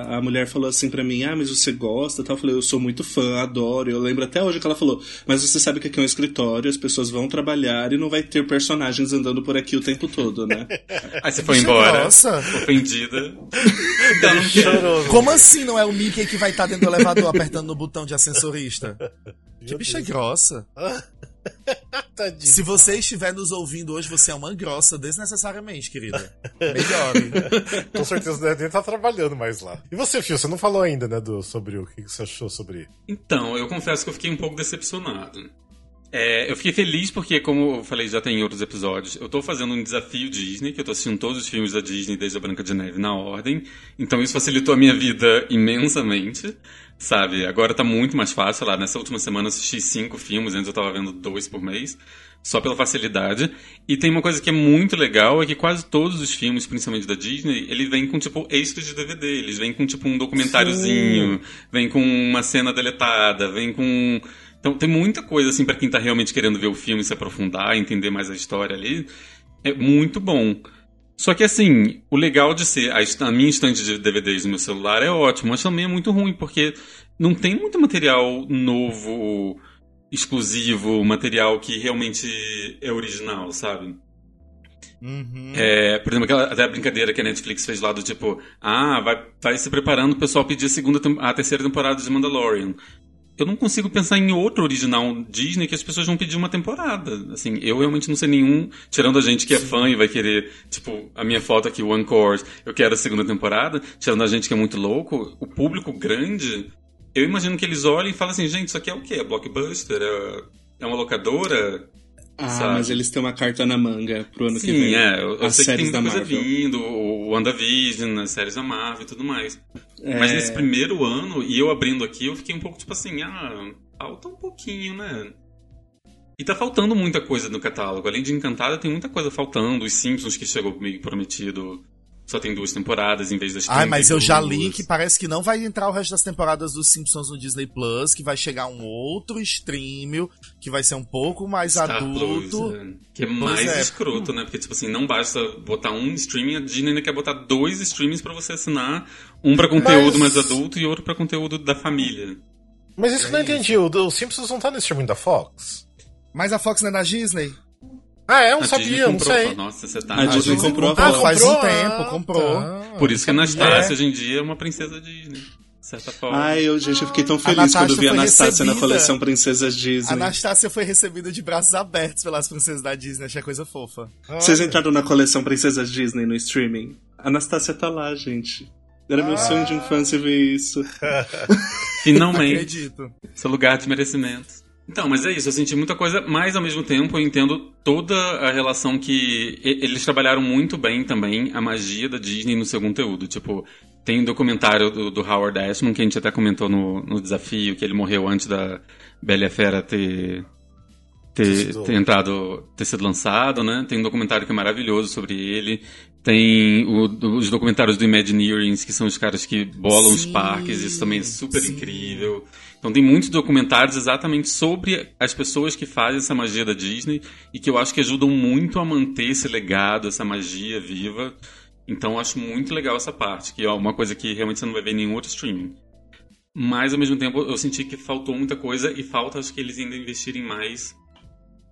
a mulher falou assim para mim: Ah, mas você gosta? Tal. Eu falei: Eu sou muito fã, adoro. Eu lembro até hoje que ela falou: Mas você sabe que aqui é um escritório, as pessoas vão trabalhar e não vai ter personagens andando por aqui o tempo todo, né? aí você foi embora. Nossa! Ofendida. Chorou. Como assim não é o Mickey que vai estar dentro do elevador apertando no botão de ascensorista? Que bicha grossa. Se você estiver nos ouvindo hoje, você é uma grossa desnecessariamente, querida. Melhore. Com certeza deve estar trabalhando mais lá. E você, Fio, você não falou ainda, né, do, sobre o que você achou sobre. Então, eu confesso que eu fiquei um pouco decepcionado. É, eu fiquei feliz porque, como eu falei já tem em outros episódios, eu tô fazendo um desafio Disney, que eu tô assistindo todos os filmes da Disney desde a Branca de Neve na ordem. Então isso facilitou a minha vida imensamente, sabe? Agora tá muito mais fácil. Lá, nessa última semana eu assisti cinco filmes, antes eu tava vendo dois por mês, só pela facilidade. E tem uma coisa que é muito legal, é que quase todos os filmes, principalmente da Disney, ele vem com, tipo, extras de DVD. Eles vêm com, tipo, um documentáriozinho, Sim. vem com uma cena deletada, vem com então tem muita coisa assim para quem tá realmente querendo ver o filme, se aprofundar, entender mais a história ali. É muito bom. Só que assim, o legal de ser a, a minha estante de DVDs no meu celular é ótimo, mas também é muito ruim, porque não tem muito material novo, exclusivo, material que realmente é original, sabe? Uhum. É, por exemplo, aquela, até a brincadeira que a Netflix fez lá do tipo, ah, vai, vai se preparando o pessoal pedir a, segunda, a terceira temporada de Mandalorian eu não consigo pensar em outro original Disney que as pessoas vão pedir uma temporada. Assim, eu realmente não sei nenhum, tirando a gente que é fã e vai querer, tipo, a minha foto aqui, One Course, eu quero a segunda temporada, tirando a gente que é muito louco, o público grande, eu imagino que eles olhem e falem assim, gente, isso aqui é o quê? É blockbuster? É, é uma locadora? Ah, sabe? mas eles têm uma carta na manga pro ano Sim, que vem. Sim, é. Eu, eu sei que tem muita coisa vindo, o WandaVision, as séries da Marvel e tudo mais. É... Mas nesse primeiro ano, e eu abrindo aqui, eu fiquei um pouco tipo assim, ah, falta um pouquinho, né? E tá faltando muita coisa no catálogo. Além de Encantada, tem muita coisa faltando. Os Simpsons que chegou meio prometido só tem duas temporadas em vez das Ai, mas eu já li 32. que parece que não vai entrar o resto das temporadas dos Simpsons no Disney Plus, que vai chegar um outro stream que vai ser um pouco mais Star adulto. Plus, é. Que é mais é. escroto, né? Porque, tipo assim, não basta botar um streaming, a Disney ainda quer botar dois streamings pra você assinar. Um pra conteúdo Mas- mais adulto e outro pra conteúdo da família. Mas isso que eu não entendi, o, Simpsons não tá no streaming da Fox? Mas a Fox não é da Disney? Ah, é? Eu não a sabia, Disney não comprou. sei. Nossa, você tá... A Disney Ah, comprou a Ah, Fox. faz um comprou? tempo, Ah, comprou. tá. Por isso que a Anastácia É. hoje em dia é uma princesa Disney. De certa forma. Ai, eu, gente, eu fiquei tão feliz quando vi a Anastácia na coleção Princesas A Disney. Anastácia foi recebida de braços abertos pelas princesas da Disney, achei coisa fofa. Vocês entraram na coleção Princesas Disney no streaming? A Anastácia tá lá, gente. Era meu sonho de infância ver isso. Finalmente. Acredito. Seu lugar de merecimento. Então, mas é isso, eu senti muita coisa, mas ao mesmo tempo eu entendo toda a relação que eles trabalharam muito bem também a magia da Disney no seu conteúdo. Tipo, tem um documentário do, do Howard Ashman que a gente até comentou no, no desafio, que ele morreu antes da Bela e Fera ter, ter, sido- ter entrado, ter sido lançado, né? Tem um documentário que é maravilhoso sobre ele. Tem o- os documentários do Imagineerings, que são os caras que bolam os Sim, parques, isso também é super sim. incrível. Então tem muitos documentários exatamente sobre as pessoas que fazem essa magia da Disney e que eu acho que ajudam muito a manter esse legado, essa magia viva. Então eu acho muito legal essa parte, que é uma coisa que realmente você não vai ver em nenhum outro streaming. Mas ao mesmo tempo eu senti que faltou muita coisa e falta acho que eles ainda investirem mais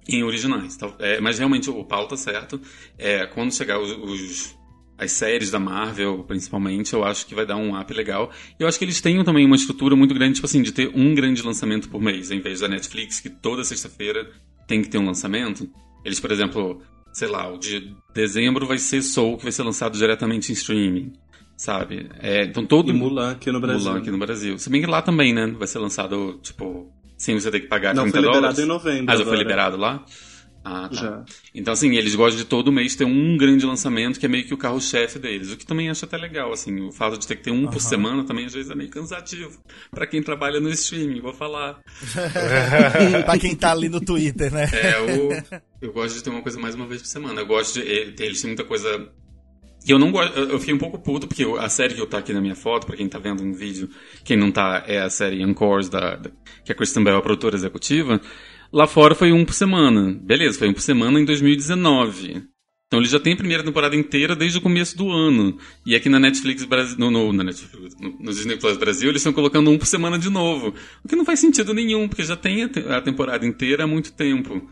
em originais. Tal- é, mas realmente o Paulo tá certo. É, quando chegar os, os- as séries da Marvel, principalmente, eu acho que vai dar um up legal. E eu acho que eles têm também uma estrutura muito grande, tipo assim, de ter um grande lançamento por mês, em vez da Netflix, que toda sexta-feira tem que ter um lançamento. Eles, por exemplo, sei lá, o de dezembro vai ser Soul, que vai ser lançado diretamente em streaming, sabe? É, então todo E Mulan aqui no Brasil. Mulan aqui no Brasil. Se bem que lá também, né? Vai ser lançado, tipo, sem você ter que pagar Não, 30 foi liberado dólares. em novembro. Ah, já foi liberado lá? Ah, tá. Já. Então, assim, eles gostam de todo mês ter um grande lançamento que é meio que o carro-chefe deles. O que também acho até legal, assim. O fato de ter que ter um por semana também às vezes é meio cansativo. Pra quem trabalha no streaming, vou falar. pra quem tá ali no Twitter, né? É, eu, eu gosto de ter uma coisa mais uma vez por semana. Eu gosto de. eh, Eles têm muita coisa. Que eu não gosto. Eu fiquei um pouco puto, porque a série que eu tá aqui na minha foto, pra quem tá vendo no vídeo, quem não tá, é a série Encores, da, da, que a Kristen Bell é a produtora executiva. Lá fora foi um por semana. Beleza, foi um por semana em 2019. Então ele já tem a primeira temporada inteira desde o começo do ano. E aqui na Netflix Brasil. No, no, na Netflix, no, no Disney Plus Brasil, eles estão colocando um por semana de novo. O que não faz sentido nenhum, porque já tem a, a temporada inteira há muito tempo.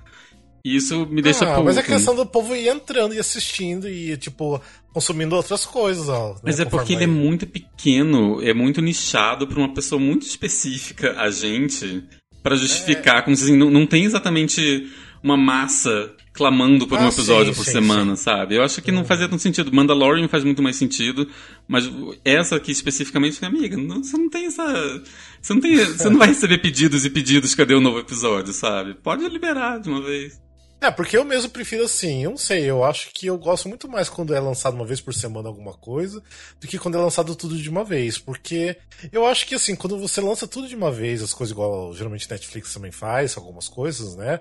E isso me deixa ah, mas é questão do povo ir entrando e assistindo e, tipo, consumindo outras coisas, ó. Mas né, é porque conforme ele é muito pequeno, é muito nichado pra uma pessoa muito específica, a gente, pra justificar, como se assim, não, não tem exatamente uma massa clamando por um Ah, episódio sim, por sim, semana, sabe? Eu acho que não fazia tanto sentido. Mandalorian faz muito mais sentido, mas essa aqui especificamente, amiga, não- você não tem essa. Você não, tem, você não vai receber pedidos e pedidos, cadê o novo episódio, sabe? Pode liberar de uma vez. É, porque eu mesmo prefiro assim, eu não sei, eu acho que eu gosto muito mais quando é lançado uma vez por semana alguma coisa, do que quando é lançado tudo de uma vez, porque eu acho que assim, quando você lança tudo de uma vez, as coisas igual geralmente Netflix também faz, algumas coisas, né?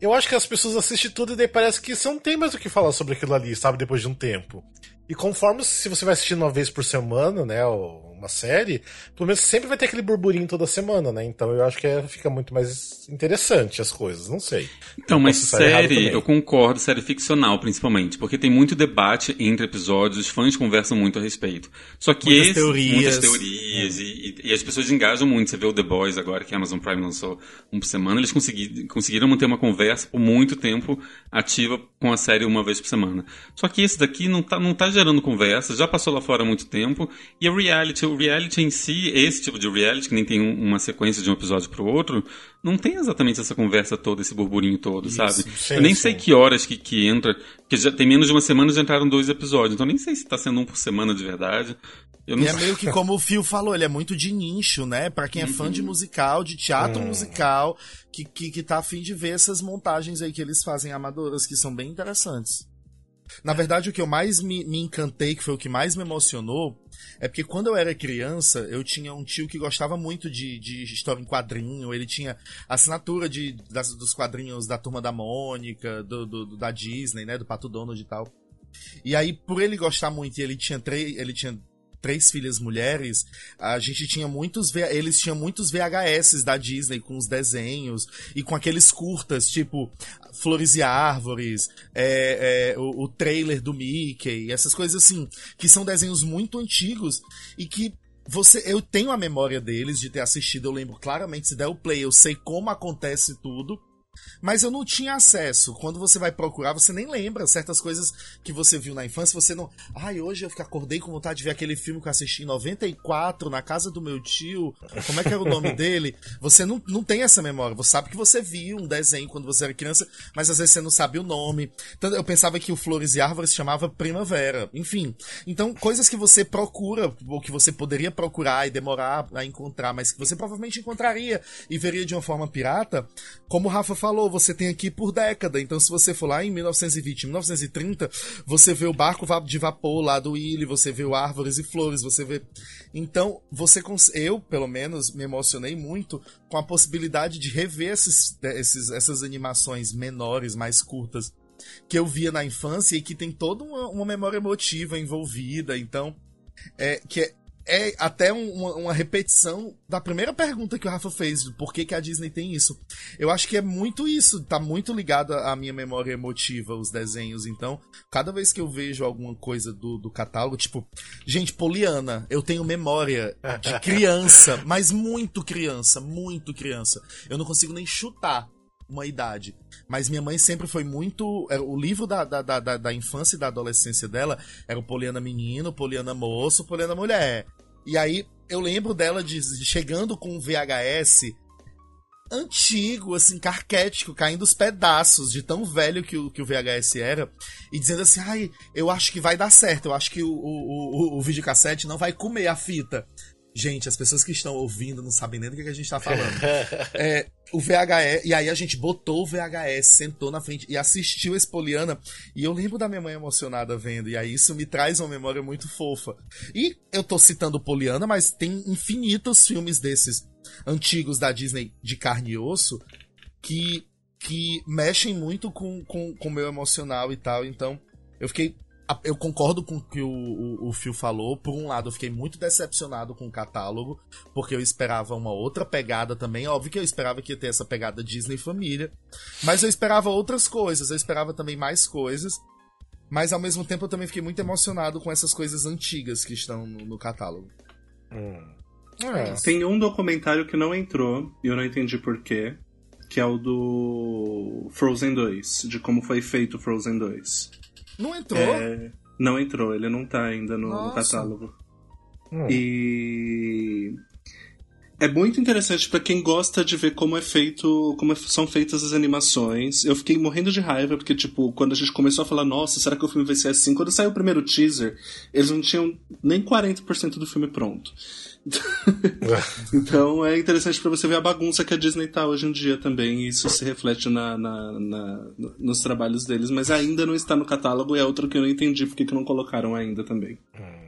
Eu acho que as pessoas assistem tudo e daí parece que você não tem mais o que falar sobre aquilo ali, sabe, depois de um tempo. E conforme se você vai assistindo uma vez por semana, né, ou uma série, pelo menos sempre vai ter aquele burburinho toda semana, né? Então eu acho que é- fica muito mais interessante as coisas, não sei. Então, mas série, eu concordo, série ficcional principalmente, porque tem muito debate entre episódios, os fãs conversam muito a respeito. Só que Muitas esse- teorias. muitas teorias, e, e- e as pessoas engajam muito. Você vê o The Boys agora, que a Amazon Prime lançou um por semana, eles consegui- conseguiram manter uma conversa por muito tempo ativa com a série uma vez por semana. Só que esse daqui não tá, não tá gerando conversa, já passou lá fora há muito tempo, e a reality, o reality em si, esse tipo de reality, que nem tem um- uma sequência de um episódio pro outro, não tem exatamente essa conversa toda, esse burburinho todo, sabe? sim, eu nem sim. sei que horas que, que entra, porque já tem menos de uma semana já entraram dois episódios, então nem sei se tá sendo um por semana de verdade. Eu não E é sei. meio que como o Phil falou, ele é muito de nicho, né? Pra quem é fã de musical, de teatro Hum. musical, que, que, que tá afim de ver essas montagens aí que eles fazem amadoras, que são bem interessantes. Na verdade, o que eu mais me, me encantei, que foi o que mais me emocionou, é porque quando eu era criança, eu tinha um tio que gostava muito de, de história em quadrinho, ele tinha assinatura de, das- dos quadrinhos da Turma da Mônica, do, do- da Disney, né? Do Pato Donald e tal. E aí, por ele gostar muito, ele tinha três. Ele tinha três filhas mulheres, a gente tinha muitos eles tinham muitos VHS da Disney com os desenhos e com aqueles curtas, tipo Flores e Árvores, é, é, o, o trailer do Mickey, essas coisas assim, que são desenhos muito antigos e que você, eu tenho a memória deles de ter assistido, eu lembro claramente, se der o play, eu sei como acontece tudo. Mas eu não tinha acesso. Quando você vai procurar, você nem lembra certas coisas que você viu na infância. Você não. Ai, hoje eu acordei com vontade de ver aquele filme que eu assisti em 94, na casa do meu tio. Como é que era o nome dele? Você não, não tem essa memória. Você sabe que você viu um desenho quando você era criança, mas às vezes você não sabe o nome. Então eu pensava que o Flores e Árvores se chamava Primavera. Enfim. Então, coisas que você procura, ou que você poderia procurar e demorar a encontrar, mas que você provavelmente encontraria e veria de uma forma pirata, como o Rafa falou, você tem aqui por década. Então, se você for lá em 1920, 1930, você vê o barco de vapor lá do Willy, você vê árvores e flores, você vê. Então, você eu, pelo menos, me emocionei muito com a possibilidade de rever esses, esses, essas animações menores, mais curtas, que eu via na infância e que tem toda uma, uma memória emotiva envolvida. Então, é, que é, é até um, uma, uma, repetição da primeira pergunta que o Rafa fez, por que, que a Disney tem isso. Eu acho que é muito isso, tá muito ligado à minha memória emotiva, os desenhos. Então, cada vez que eu vejo alguma coisa do, do catálogo, tipo, gente, Poliana, eu tenho memória de criança, mas muito criança, muito criança. Eu não consigo nem chutar uma idade. Mas minha mãe sempre foi muito. É, o livro da, da, da, da infância e da adolescência dela era o Poliana Menino, Poliana Moço, Poliana Mulher. E aí eu lembro dela de, de chegando com um VHS antigo, assim, carquético, caindo os pedaços de tão velho que o, que o VHS era, e dizendo assim, ai, eu acho que vai dar certo, eu acho que o, o, o, o videocassete não vai comer a fita. Gente, as pessoas que estão ouvindo não sabem nem do que a gente tá falando. é, o VHS, e aí a gente botou o VHS, sentou na frente e assistiu esse Poliana. E eu lembro da minha mãe emocionada vendo, e aí isso me traz uma memória muito fofa. E eu tô citando Poliana, mas tem infinitos filmes desses antigos da Disney de carne e osso que, que mexem muito com o com, com meu emocional e tal. Então, eu fiquei eu concordo com o que o, o, o Phil falou. Por um lado, eu fiquei muito decepcionado com o catálogo, porque eu esperava uma outra pegada também. Óbvio que eu esperava que ia ter essa pegada Disney família, mas eu esperava outras coisas, eu esperava também mais coisas. Mas ao mesmo tempo eu também fiquei muito emocionado com essas coisas antigas que estão no, no catálogo. Hum. É. Tem um documentário que não entrou, e eu não entendi porquê, que é o do Frozen 2, de como foi feito Frozen 2. Não entrou? É, não entrou, ele não tá ainda no, no catálogo. Hum. E é muito interessante para quem gosta de ver como é feito, como é, são feitas as animações. Eu fiquei morrendo de raiva porque tipo, quando a gente começou a falar, nossa, será que o filme vai ser assim? Quando saiu o primeiro teaser, eles não tinham nem 40% do filme pronto. então é interessante para você ver a bagunça que a Disney tá hoje em dia também, e isso se reflete na, na, na, nos trabalhos deles, mas ainda não está no catálogo e é outro que eu não entendi porque que não colocaram ainda também. Hum.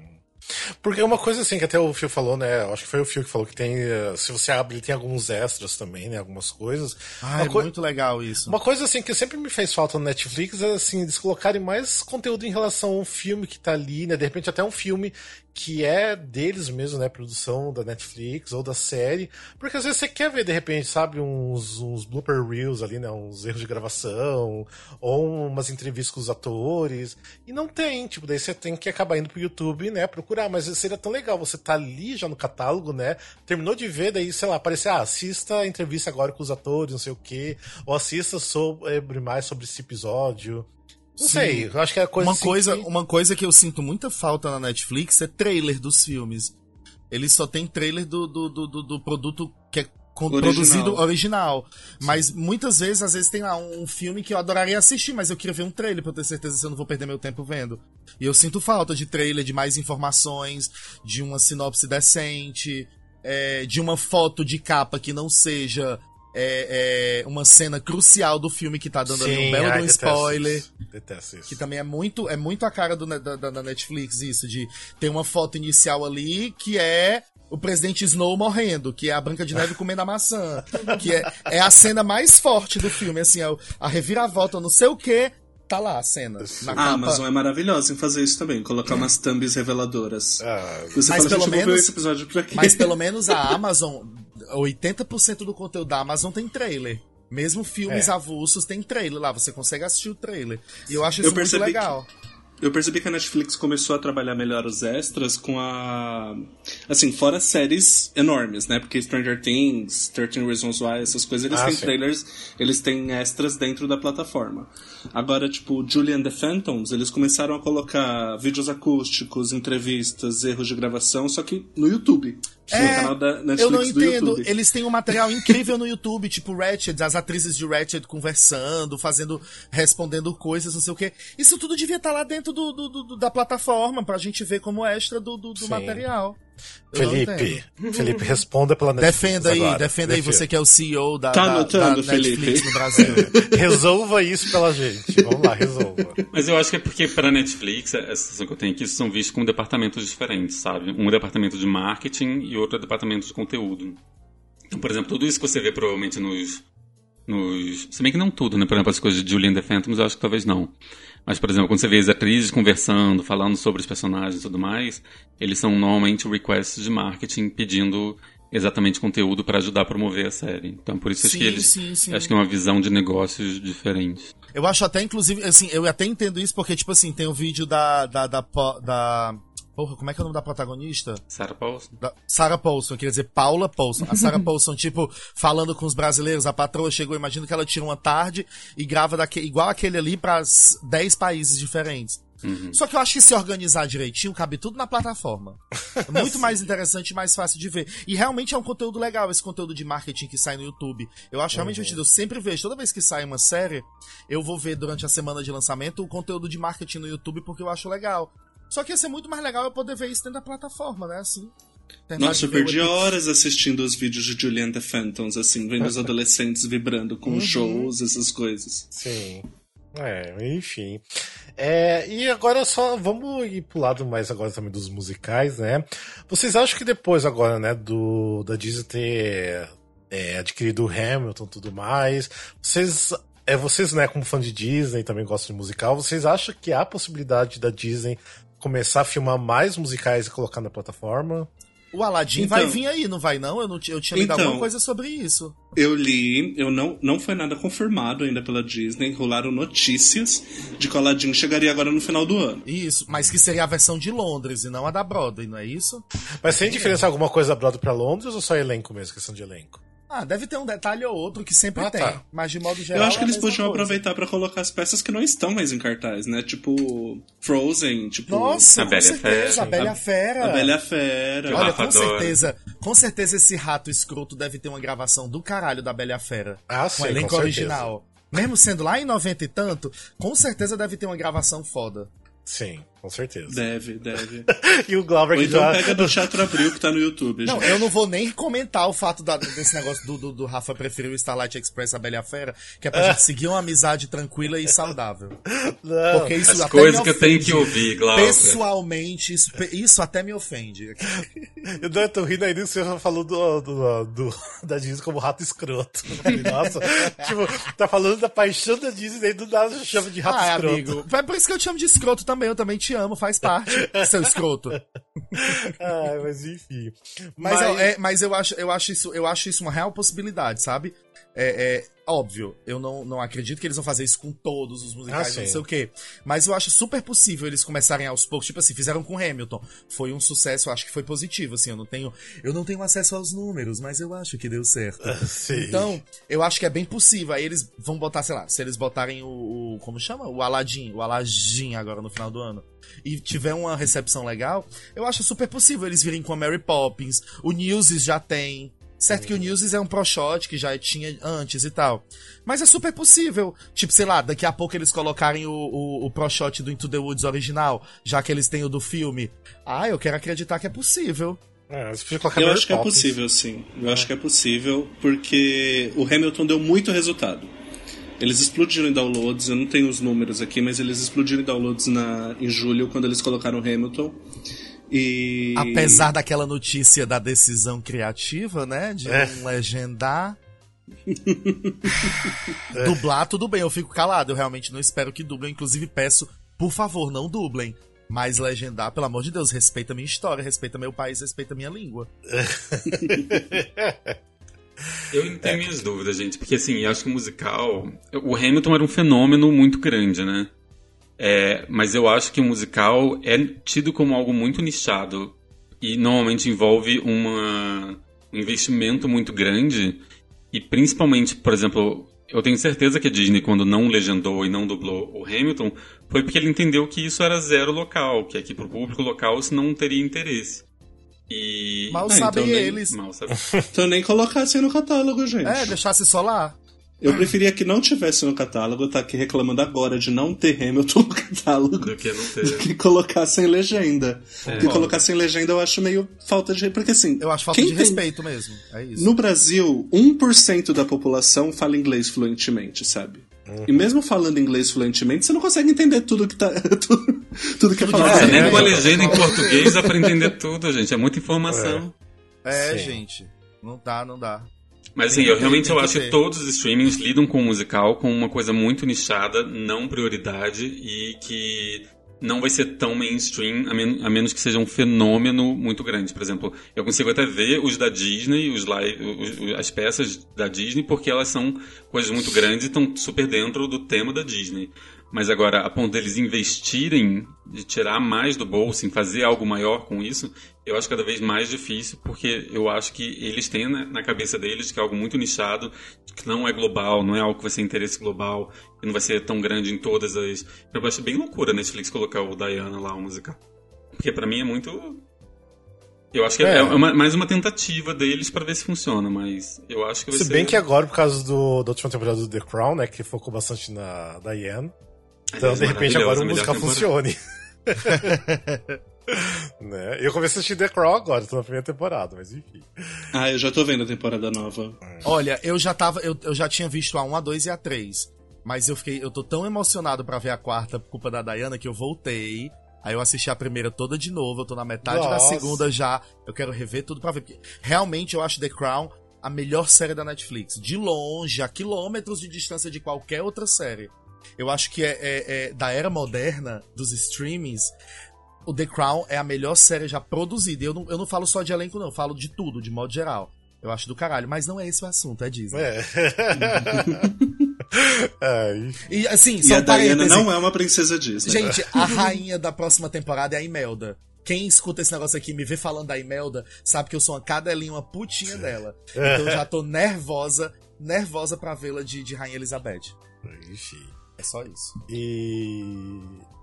Porque é uma coisa assim que até o Phil falou, né? Acho que foi o Phil que falou que tem. Eh, se você abre, ele tem alguns extras também, né? Algumas coisas. Ah, é muito legal isso. Uma coisa assim que sempre me fez falta no Netflix é assim, eles colocarem mais conteúdo em relação ao filme que tá ali, né? De repente até um filme que é deles mesmo, né? Produção da Netflix ou da série. Porque às vezes você quer ver, de repente, sabe, uns, uns blooper reels ali, né? Uns erros de gravação, ou umas entrevistas com os atores. E não tem, tipo, daí você tem que acabar indo pro YouTube, né? Procurar. Mas seria tão legal você tá ali já no catálogo, né? Terminou de ver, daí, sei lá, aparecer, ah, assista a entrevista agora com os atores, não sei o quê. Ou assista sobre mais sobre esse episódio. Não Sim. sei, eu acho que é coisa uma assim coisa, que... uma coisa que eu sinto muita falta na Netflix é trailer dos filmes. Eles só tem trailer do, do, do, do produto que é original. produzido original. Mas muitas vezes, às vezes tem lá um filme que eu adoraria assistir, mas eu queria ver um trailer pra ter certeza se eu não vou perder meu tempo vendo. E eu sinto falta de trailer, de mais informações, de uma sinopse decente, é, de uma foto de capa que não seja é, é, uma cena crucial do filme que tá dando Sim, ali um belo ai, um spoiler. Isso. Detesto isso. Que também é muito, é muito a cara do, da, da, Netflix, isso, de ter uma foto inicial ali que é o presidente Snow morrendo, que é a Branca de Neve comendo a maçã. Que é, é a cena mais forte do filme, assim, é a reviravolta, não sei o quê. tá lá a cena. Na A capa. Amazon é maravilhosa em fazer isso também, colocar umas thumbs reveladoras. Ah, Você Mas fala, pelo vou ver menos- esse episódio pra quê? Mas pelo menos a Amazon, 80% do conteúdo da Amazon tem trailer. Mesmo filmes É. avulsos tem trailer lá, você consegue assistir o trailer. E eu acho isso Eu muito legal. Eu percebi que a Netflix começou a trabalhar melhor os extras com a. Assim, fora séries enormes, né? Porque Stranger Things, 13 Reasons Why, essas coisas, eles Ah, têm sim. trailers, eles têm extras dentro da plataforma. Agora, tipo, Julian the Phantoms, eles começaram a colocar vídeos acústicos, entrevistas, erros de gravação, só que no YouTube. No É, canal da Netflix eu não do entendo. Eles têm um material incrível no YouTube, tipo Ratched, as atrizes de Ratched conversando, fazendo, respondendo coisas, não sei o quê. Isso tudo devia estar lá dentro do, do- do- da plataforma pra gente ver como extra do, do, do Sim. material. Felipe. Felipe, responda pela Netflix Defenda aí, agora. defenda aí, você que é o CEO da, Tá da- anotando, da Netflix Felipe? no Brasil. Resolva isso pela gente. Vamos lá, resolva. Mas eu acho que é porque para Netflix, a sensação que eu tenho é que isso são vistos como departamentos diferentes, sabe? Um é departamento de marketing e outro é departamento de conteúdo. Então, por exemplo, tudo isso que você vê provavelmente nos. nos se bem que não tudo, né? Por exemplo, as coisas de Julian the Phantoms, eu acho que talvez não. Mas, por exemplo, quando você vê as atrizes conversando, falando sobre os personagens e tudo mais, eles são normalmente requests de marketing pedindo exatamente conteúdo para ajudar a promover a série. Então, por isso acho Sim, que eles. sim, sim. Acho que é uma visão de negócios diferente. Eu acho até, inclusive, assim, eu até entendo isso porque, tipo assim, tem o vídeo da. da, da, da porra, como é que é o nome da protagonista? Sarah Paulson? Da Sarah Paulson, quer dizer, Paula Paulson. A Sarah Paulson, tipo, falando com os brasileiros, a patroa chegou, imagino que ela tira uma tarde e grava daque, igual aquele ali para 10 países diferentes. Só que eu acho que se organizar direitinho, cabe tudo na plataforma. É muito mais interessante e mais fácil de ver. E realmente é um conteúdo legal, esse conteúdo de marketing que sai no YouTube. Eu acho realmente divertido. Eu sempre vejo, toda vez que sai uma série, eu vou ver durante a semana de lançamento o conteúdo de marketing no YouTube porque eu acho legal. Só que ia ser muito mais legal eu poder ver isso dentro da plataforma, né? Assim. Nossa, eu perdi horas assistindo os vídeos de Julian the Phantoms, assim, vendo os adolescentes vibrando com shows, essas coisas. Sim. É, enfim. É, e agora só vamos ir pro lado mais agora também dos musicais, né? Vocês acham que depois agora, né, do da Disney ter é, adquirido o Hamilton e tudo mais, vocês é vocês, né, como fã de Disney, também gostam de musical, vocês acham que há possibilidade da Disney começar a filmar mais musicais e colocar na plataforma? O Aladdin Então- vai vir aí, não vai não? Eu, não, eu tinha lido Então- alguma coisa sobre isso. Eu li, eu não, não foi nada confirmado ainda pela Disney, rolaram notícias de que o Aladdin chegaria agora no final do ano. Isso, mas que seria a versão de Londres e não a da Broadway, não é isso? Mas tem diferença alguma coisa da Broadway pra Londres ou só elenco mesmo, questão de elenco? Ah, deve ter um detalhe ou outro que sempre Ah, tem. tá. Mas de modo geral. Eu acho que é eles podiam coisa. aproveitar pra colocar as peças que não estão mais em cartaz, né? Tipo Frozen, tipo Nossa, A com Bela certeza, Fera. a Bela Fera. A Bela Fera. Olha, com certeza, com certeza esse rato escroto deve ter uma gravação do caralho da Bela Fera. Ah, com sim, o elenco com original. Mesmo sendo lá em 90 e tanto, com certeza deve ter uma gravação foda. Sim, com certeza. Deve, deve. E o Glauber Ou que então já... pega do Teatro Abril que tá no YouTube. Não, gente. eu não vou nem comentar o fato da- desse negócio do, do, do Rafa preferir o Starlight Express a Bela Fera, que é pra gente seguir uma amizade tranquila e saudável. Não. Porque isso As até coisas que eu tenho que ouvir, Glauber. Pessoalmente, isso, isso até me ofende. Eu não, eu tô rindo aí do que você falou do, do, do- da Disney como rato escroto. Nossa, tipo, tá falando da paixão da Disney e do nada chama de rato ah, escroto. amigo. É por isso que eu te chamo de escroto também. Eu também te amo, faz parte, seu escroto. Ah, mas enfim. Mas, eu- é, mas eu, acho, eu, acho isso, eu acho isso uma real possibilidade, sabe? É, é óbvio, eu não, não acredito que eles vão fazer isso com todos os musicais, Ah, não sei o quê. Mas eu acho super possível eles começarem aos poucos. Tipo assim, fizeram com Hamilton. Foi um sucesso, eu acho que foi positivo, assim. Eu não tenho, eu não tenho acesso aos números, mas eu acho que deu certo. Sim. Então, eu acho que é bem possível. Aí eles vão botar, sei lá, se eles botarem o. o- como chama? O Aladdin. O Aladdin agora no final do ano. E tiver uma recepção legal, eu acho super possível eles virem com a Mary Poppins. O Newsies já tem. Certo que o Newsies é um pro shot que já tinha antes e tal. Mas é super possível. Tipo, sei lá, daqui a pouco eles colocarem o, o, o pro shot do Into the Woods original, já que eles têm o do filme. Ah, eu quero acreditar que é possível. É, Eu acho que é possível, sim. Eu acho que é possível, porque o Hamilton deu muito resultado. Eles explodiram em downloads, eu não tenho os números aqui, mas eles explodiram em downloads na, em julho, quando eles colocaram o Hamilton. E. Apesar daquela notícia da decisão criativa, né? De É. não legendar. Dublar, tudo bem, eu fico calado. Eu realmente não espero que dublem. Inclusive, peço, por favor, não dublem. Mas legendar, pelo amor de Deus, respeita minha história, respeita meu país, respeita minha língua. Eu tenho minhas dúvidas, gente, porque assim, eu acho que o musical. O Hamilton era um fenômeno muito grande, né? É, mas eu acho que o musical é tido como algo muito nichado e normalmente envolve uma, um investimento muito grande. E principalmente, por exemplo, eu tenho certeza que a Disney, quando não legendou e não dublou o Hamilton, foi porque ele entendeu que isso era zero local, que aqui pro público local isso não teria interesse. E. Mal Ah, sabem então nem- eles. Mal sabe. Então nem colocasse no catálogo, gente. É, deixasse só lá. Eu preferia que não tivesse no catálogo, tá aqui reclamando agora de não ter Hamilton no catálogo. Do que não do ter. que colocassem legenda. É. Porque colocassem legenda eu acho meio falta de. Porque assim. Eu acho falta de tem- respeito mesmo. É isso. No Brasil, 1% da população fala inglês fluentemente, sabe? E mesmo falando inglês fluentemente, você não consegue entender tudo que tá. tudo, tudo que é falado. É, nem é, com a é. legenda em português dá pra entender tudo, gente. É muita informação. É, Sim. gente. Não dá, não dá. Mas assim, eu realmente eu acho que todos os streamings lidam com o musical como uma coisa muito nichada, não prioridade e que não vai ser tão mainstream a, men- a menos que seja um fenômeno muito grande. Por exemplo, eu consigo até ver os da Disney, os live, as peças da Disney, porque elas são coisas muito grandes e estão super dentro do tema da Disney. Mas agora, a ponto deles investirem, de tirar mais do bolso, em fazer algo maior com isso, eu acho cada vez mais difícil, porque eu acho que eles têm na, na cabeça deles que é algo muito nichado, que não é global, não é algo que vai ser interesse global, que não vai ser tão grande em todas as. Eu acho bem loucura a Netflix colocar o Diana lá, o musical. Porque pra mim é muito. Eu acho que é, É. é uma- mais uma tentativa deles pra ver se funciona, mas eu acho que vai Se ser. bem que agora, por causa do, da última temporada do The Crown, né, que focou bastante na Diane, então de repente agora o musical funcione. né? Eu comecei a assistir The Crown agora, tô na primeira temporada, mas enfim. Ah, eu já tô vendo a temporada nova. Olha, eu já tava. Eu, eu já tinha visto a 1, a 2 e a 3. Mas eu fiquei. Eu tô tão emocionado pra ver a quarta por culpa da Diana que eu voltei. Aí eu assisti a primeira toda de novo, eu tô na metade da Nossa. segunda já. Eu quero rever tudo pra ver. Porque realmente eu acho The Crown a melhor série da Netflix. De longe, a quilômetros de distância de qualquer outra série. Eu acho que é, é- é da era moderna dos streamings. O The Crown é a melhor série já produzida. E Eu não, eu não falo só de elenco, não. Eu falo de tudo, de modo geral. Eu acho do caralho. Mas não é esse o assunto, é Disney. É. E assim, E a Diana não é uma princesa Disney. Gente, a rainha da próxima temporada é a Imelda. Quem escuta esse negócio aqui e me vê falando da Imelda, sabe que eu sou uma cadelinha, uma putinha dela. Então eu já tô nervosa, nervosa pra vê-la de, de Rainha Elizabeth. Enfim. É só isso. E.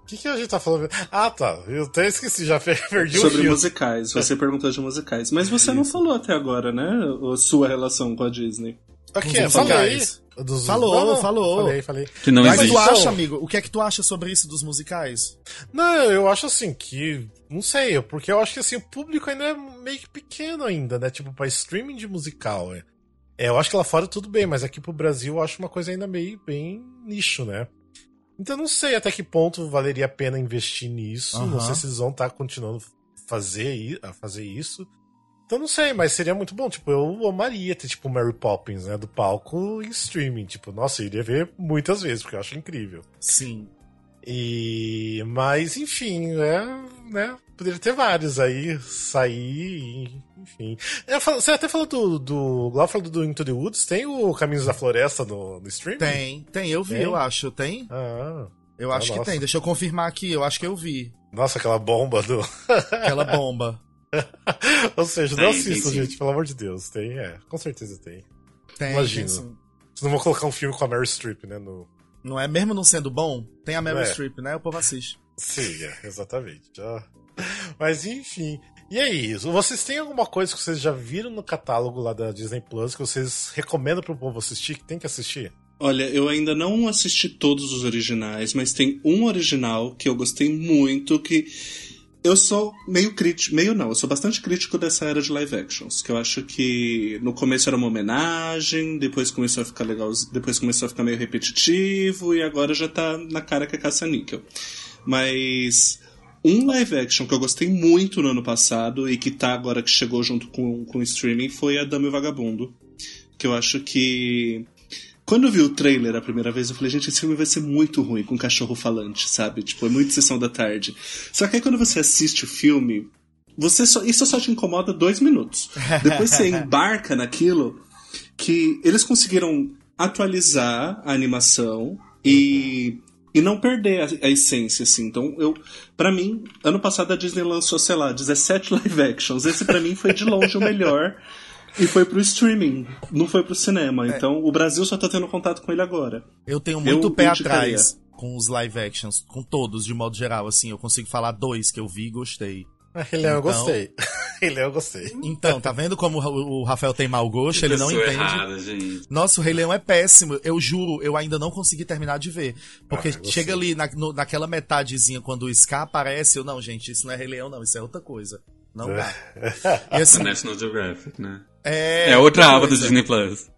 O que, que a gente tá falando? Ah, tá. Eu até esqueci, já per- perdi o Sobre fio. musicais, você perguntou de musicais. Mas você não falou até agora, né? A sua relação com a Disney. Ok, eu falei. musicais. Dos- Falou, Não, não, falou. Falei, falei. Que não Mas existe. tu acha, amigo, o que é que tu acha sobre isso dos musicais? Não, eu acho assim que. Não sei, porque eu acho que assim, o público ainda é meio que pequeno ainda, né? Tipo, pra streaming de musical. É. É, eu acho que lá fora tudo bem, mas aqui pro Brasil eu acho uma coisa ainda meio bem nicho, né? Então não sei até que ponto valeria a pena investir nisso. Não Aham. sei se eles vão estar continuando fazer, a fazer isso. Então não sei, mas seria muito bom. Tipo, eu amaria ter, tipo, Mary Poppins, né? Do palco em streaming. Tipo, nossa, eu iria ver muitas vezes, porque eu acho incrível. Sim. E. Mas, enfim, é, né? Poderia ter vários aí, sair, enfim. Falo- você até falou do. do Glau falou do Into the Woods, tem o Caminhos da Floresta no, no stream? Tem, tem, eu vi, Tem? eu acho. Tem? Ah. Eu Ah, acho que nossa. tem. Deixa eu confirmar aqui, eu acho que eu vi. Nossa, aquela bomba do. Aquela bomba. Ou seja, não assistam, sim. gente, pelo amor de Deus. Tem, é, com certeza tem. Tem, sim. Vocês não vão colocar um filme com a Mary Streep, né? No... Não é? Mesmo não sendo bom, tem a Meryl É. Streep, né? O povo assiste. Sim, é, exatamente. Mas enfim. E aí, vocês têm alguma coisa que vocês já viram no catálogo lá da Disney Plus que vocês recomendam pro povo assistir, que tem que assistir? Olha, eu ainda não assisti todos os originais, mas tem um original que eu gostei muito, que eu sou meio crítico, meio não, eu sou bastante crítico dessa era de live actions, que eu acho que no começo era uma homenagem, depois começou a ficar legal, depois começou a ficar meio repetitivo e agora já tá na cara que é caça-níquel. Mas um live action que eu gostei muito no ano passado e que tá agora que chegou junto com, com o streaming foi a Dama e Vagabundo que eu acho que. Quando eu vi o trailer a primeira vez, eu falei, gente, esse filme vai ser muito ruim com cachorro falante, sabe? Tipo, é muito sessão da tarde. Só que aí quando você assiste o filme, você só, isso só te incomoda dois minutos. Depois você embarca naquilo que eles conseguiram atualizar a animação e, e não perder a, a essência, assim. Então, eu, para mim, ano passado a Disney lançou, sei lá, 17 live actions. Esse para mim foi de longe o melhor. E foi pro streaming, não foi pro cinema. É. Então o Brasil só tá tendo contato com ele agora. Eu tenho muito eu pé atrás com os live actions, com todos, de modo geral, assim. Eu consigo falar dois que eu vi e gostei. Ele então, eu gostei. Ele eu gostei. Então, tá vendo como o Rafael tem mau gosto? Que ele não entende. Errada, gente. Nossa, o Rei Leão é péssimo. Eu juro, eu ainda não consegui terminar de ver. Porque ah, chega ali na, no, naquela metadezinha, quando o Scar aparece, eu, não, gente, isso não é Rei Leão, não, isso é outra coisa. Não dá. e assim, National Geographic, né? É, é outra aba do Disney Plus.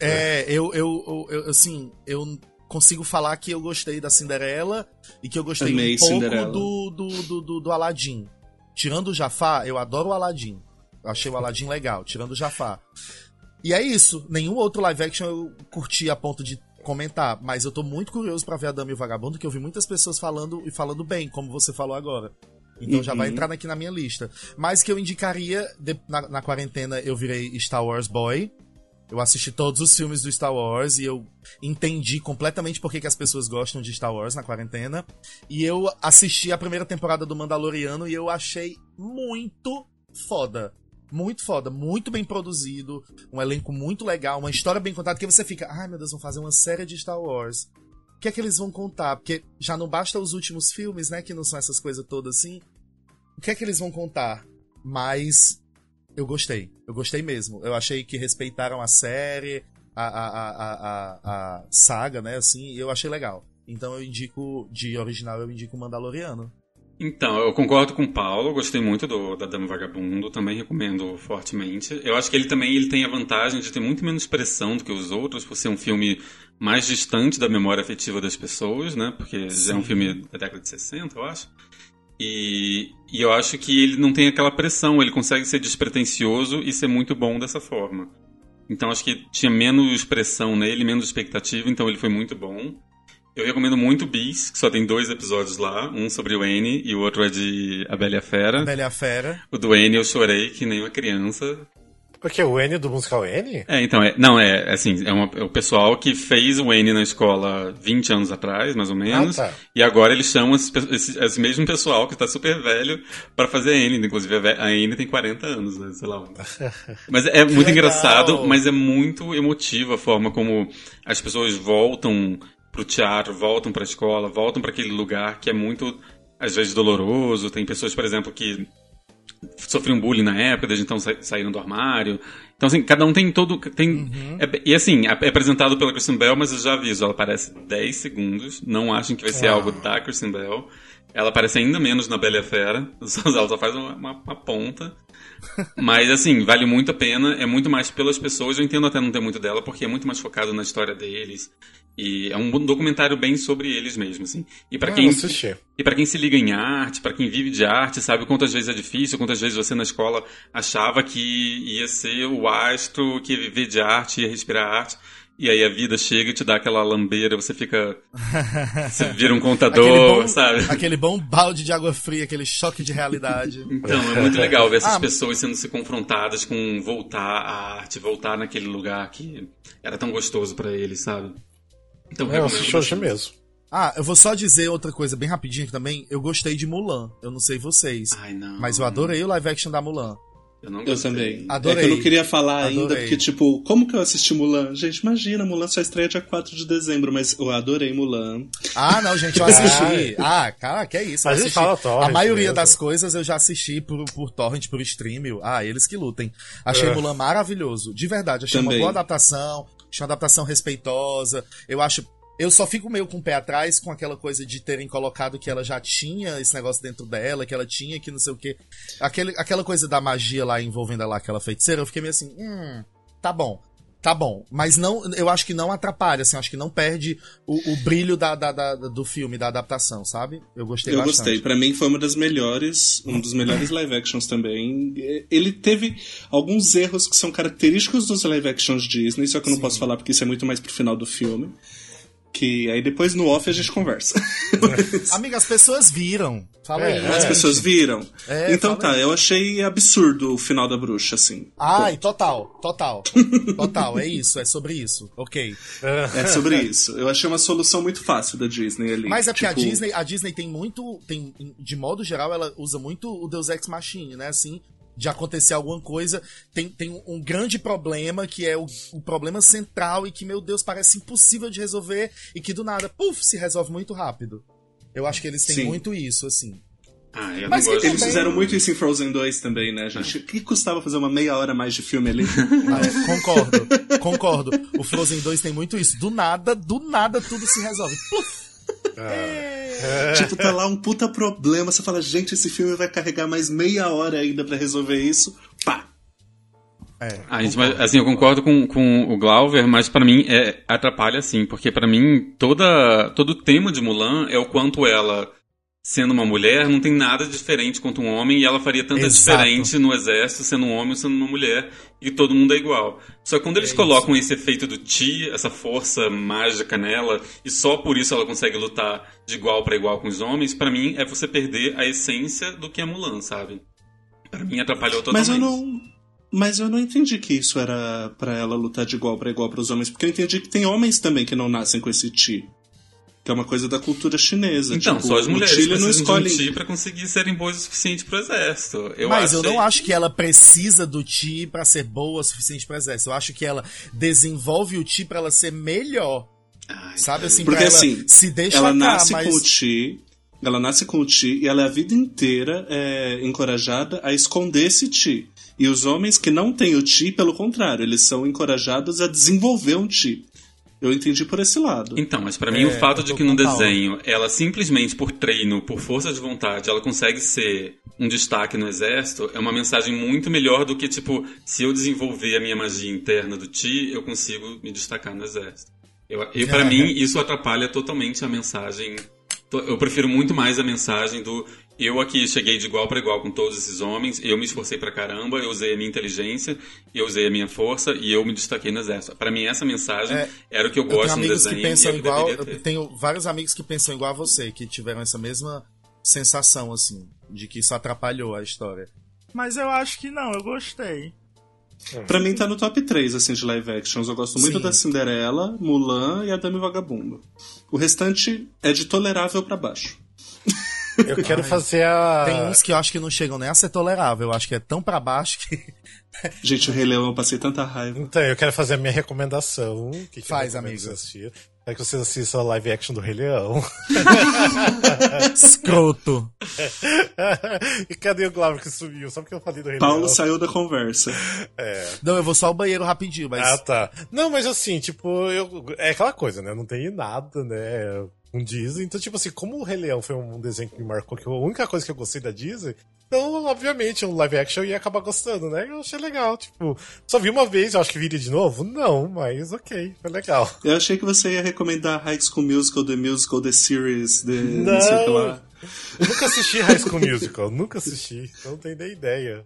É, eu, eu, eu, eu, assim, eu consigo falar que eu gostei da Cinderela e que eu gostei Amei um pouco do, do, do, do, do Aladdin. Tirando o Jafar, eu adoro o Aladdin. Eu achei o Aladdin legal, tirando o Jafar. E é isso. Nenhum outro live action eu curti a ponto de comentar, mas eu tô muito curioso para ver a Dama e o Vagabundo, que eu vi muitas pessoas falando e falando bem, como você falou agora. Então uhum. já vai uhum. entrar aqui na minha lista. Mas que eu indicaria, de, na, na, quarentena eu virei Star Wars Boy. Eu assisti todos os filmes do Star Wars e eu entendi completamente por que, que as pessoas gostam de Star Wars na quarentena. E eu assisti a primeira temporada do Mandaloriano e eu achei muito foda. Muito foda, muito bem produzido, um elenco muito legal, uma história bem contada, que você fica, ai meu Deus, vão fazer uma série de Star Wars. O que é que eles vão contar? Porque já não basta os últimos filmes, né, que não são essas coisas todas assim. O que é que eles vão contar? Mas eu gostei. Eu gostei mesmo. Eu achei que respeitaram a série, a, a, a, a, a saga, né? Assim, eu achei legal. Então eu indico, de original, eu indico Mandaloriano. Então, eu concordo com o Paulo, gostei muito do, da Dama Vagabundo, também recomendo fortemente. Eu acho que ele também ele tem a vantagem de ter muito menos pressão do que os outros, por ser um filme mais distante da memória afetiva das pessoas, né? Porque Sim. já é um filme da década de 60, eu acho. E, e eu acho que ele não tem aquela pressão, ele consegue ser despretensioso e ser muito bom dessa forma. Então acho que tinha menos pressão nele, menos expectativa, então ele foi muito bom. Eu recomendo muito Bis, que só tem dois episódios lá, um sobre o N e o outro é de A Bela e a Fera. A Bela e a Fera. O do N eu chorei que nem uma criança. Porque o N do musical N? É, então, é, não, é assim, é, uma, é, o pessoal que fez o N na escola 20 anos atrás, mais ou menos, ah, tá. e agora eles chamam esse, esse, esse mesmo pessoal que está super velho para fazer N, inclusive a N tem 40 anos, né, sei lá. Mas é muito legal. engraçado, mas é muito emotiva a forma como as pessoas voltam pro teatro, voltam pra escola, voltam para aquele lugar que é muito, às vezes, doloroso. Tem pessoas, por exemplo, que sofriam bullying na época, desde então sa saíram do armário. Então, assim, cada um tem todo. Tem, uhum. é, e assim, é, é apresentado pela Kristen Bell, mas eu já aviso, ela aparece 10 segundos. Não achem que vai ser algo da Kristen Bell. Ela aparece ainda menos na Bela e a Fera. Ela só faz uma, uma, uma, ponta. Mas, assim, vale muito a pena. É muito mais pelas pessoas. Eu entendo até não ter muito dela, porque é muito mais focado na história deles. E é um documentário bem sobre eles mesmos, assim. E para ah, quem e para quem se liga em arte, para quem vive de arte, sabe quantas vezes é difícil, quantas vezes você na escola achava que ia ser o astro que ia viver de arte, ia respirar arte. E aí a vida chega e te dá aquela lambeira, você fica. Você vira um contador, aquele bom, sabe? Aquele bom balde de água fria, aquele choque de realidade. Então, é muito legal ver essas ah, pessoas sendo se confrontadas com voltar à arte, voltar naquele lugar que era tão gostoso para eles, sabe? Então, é, eu assisti hoje mesmo. Ah, eu vou só dizer outra coisa bem rapidinho também. Eu gostei de Mulan. Eu não sei vocês. Ai, não. Mas eu adorei o live action da Mulan. Eu, não eu também. Adorei. É que eu não queria falar adorei. ainda, porque, tipo, como que eu assisti Mulan? Gente, imagina, Mulan só estreia dia 4 de dezembro, mas eu adorei Mulan. Ah, não, gente, eu assisti. ah, cara, que é isso. Mas fala torrent A maioria mesmo. das coisas eu já assisti por, por torrent, por stream. Ah, eles que lutem. Achei uh. Mulan maravilhoso. De verdade, achei também. uma boa adaptação. Achei uma adaptação respeitosa. Eu acho eu só fico meio com o pé atrás com aquela coisa de terem colocado que ela já tinha esse negócio dentro dela, que ela tinha que não sei o que. Aquele, aquela coisa da magia lá envolvendo lá aquela feiticeira, eu fiquei meio assim, hum, tá bom. tá bom. Mas não, eu acho que não atrapalha, assim, eu acho que não perde o, o brilho da, da, da- do filme, da adaptação, sabe? Eu gostei Eu bastante. gostei. Pra mim foi uma das melhores, um dos melhores live actions também. Ele teve alguns erros que são característicos dos live actions Disney, só que eu não posso falar porque isso é muito mais pro final do filme. Que aí depois no off a gente conversa. Amiga, as pessoas viram. Fala É, aí. As gente. pessoas viram. É, então tá, eu achei absurdo o final da bruxa, assim. Ai, total, total. Total, é isso, é sobre isso. Ok. É sobre isso. Eu achei uma solução muito fácil da Disney ali. Mas é porque a Tipo, Disney, a Disney tem muito, tem, de modo geral, ela usa muito o Deus Ex Machine, né? Assim, de acontecer alguma coisa, tem, tem um- grande problema que é o, o problema central e que, meu Deus, parece impossível de resolver e que do nada, puf, se resolve muito rápido. Eu acho que eles têm Sim. muito isso, assim. Ah, eu Mas não gosto. Eles também- fizeram muito isso em Frozen 2 também, né, gente? O que custava fazer uma meia hora a mais de filme ali? Ah, concordo, concordo. O Frozen 2 tem muito isso. Do nada, do nada tudo se resolve. Puf! tipo, tá lá um puta problema. Você fala, gente, esse filme vai carregar mais meia hora ainda pra resolver isso. Pá! É, Ah, gente, mas, assim, eu concordo com, com o Glauber, mas pra mim é, atrapalha sim, porque pra mim toda, todo o tema de Mulan é o quanto ela, sendo uma mulher, não tem nada diferente quanto um homem, e ela faria tanta Exato. diferente no exército sendo um homem ou sendo uma mulher, e todo mundo é igual. Só que quando eles colocam esse efeito do Ti, essa força mágica nela, e só por isso ela consegue lutar de igual pra igual com os homens, pra mim é você perder a essência do que é Mulan, sabe? Pra mim atrapalhou totalmente. Mas eu não. Mas eu não entendi que isso era pra ela lutar de igual pra igual pros homens, porque eu entendi que tem homens também que não nascem com esse ti. Que é uma coisa da cultura chinesa. Então, tipo, só as o mulheres não precisam escolhe. de um ti pra conseguir serem boas o suficiente pro exército. Eu Mas eu achei- não acho que ela precisa do Ti pra ser boa o suficiente pro exército. Eu acho que ela desenvolve o Ti pra ela ser melhor. Ai, Sabe assim, Porque pra ela assim, se deixar ela nasce mas... com o Ti, ela nasce com o Ti e ela é a vida inteira é, encorajada a esconder esse Ti. E os homens que não têm o Ti, pelo contrário, eles são encorajados a desenvolver um Ti. Eu entendi por esse lado. Então, mas pra mim É, o fato de que no desenho ela simplesmente por treino, por força de vontade, ela consegue ser um destaque no exército, é uma mensagem muito melhor do que tipo, se eu desenvolver a minha magia interna do Ti, eu consigo me destacar no exército. Eu, eu para É. mim isso atrapalha totalmente a mensagem. Eu prefiro muito mais a mensagem do eu aqui cheguei de igual para igual com todos esses homens, eu me esforcei pra caramba, eu usei a minha inteligência, eu usei a minha força e eu me destaquei no exército. Pra mim essa mensagem É, era o que eu Eu tenho gosto no amigos desenho que é pensam que igual. Eu tenho vários amigos que pensam igual a você, que tiveram essa mesma sensação, assim, de que isso atrapalhou a história. Mas eu acho que não, eu gostei. Pra mim tá no top 3, assim, de live actions. Eu gosto muito Sim. da Cinderela, Mulan e a Dame Vagabundo. O restante é de tolerável pra baixo. Eu quero fazer a. Tem uns que eu acho que não chegam nem a ser tolerável. Eu acho que é tão pra baixo que. Gente, o Rei Leão eu passei tanta raiva. Então, eu quero fazer a minha recomendação. Que que Faz, amigo. vocês assistirem. É que vocês assistam a live action do Rei Leão. Escroto. e cadê o Glauber que sumiu? Só porque eu falei do Rei Paulo Leão. saiu da conversa. Não, eu vou só ao banheiro rapidinho, mas. Ah, tá. Não, mas assim, tipo, eu, é aquela coisa, né? Não tem nada, né? Com Disney. Então, tipo assim, como o Rei Leão foi um desenho que me marcou, que a única coisa que eu gostei da Disney, então, obviamente, um live action eu ia acabar gostando, né? Eu achei legal. Tipo, só vi uma vez, eu acho que viria de novo? Não, mas ok, foi legal. Eu achei que você ia recomendar High School Musical, The Musical, The Series, The... Não, sei o que lá. Nunca assisti High School Musical, nunca assisti, não tenho nem ideia.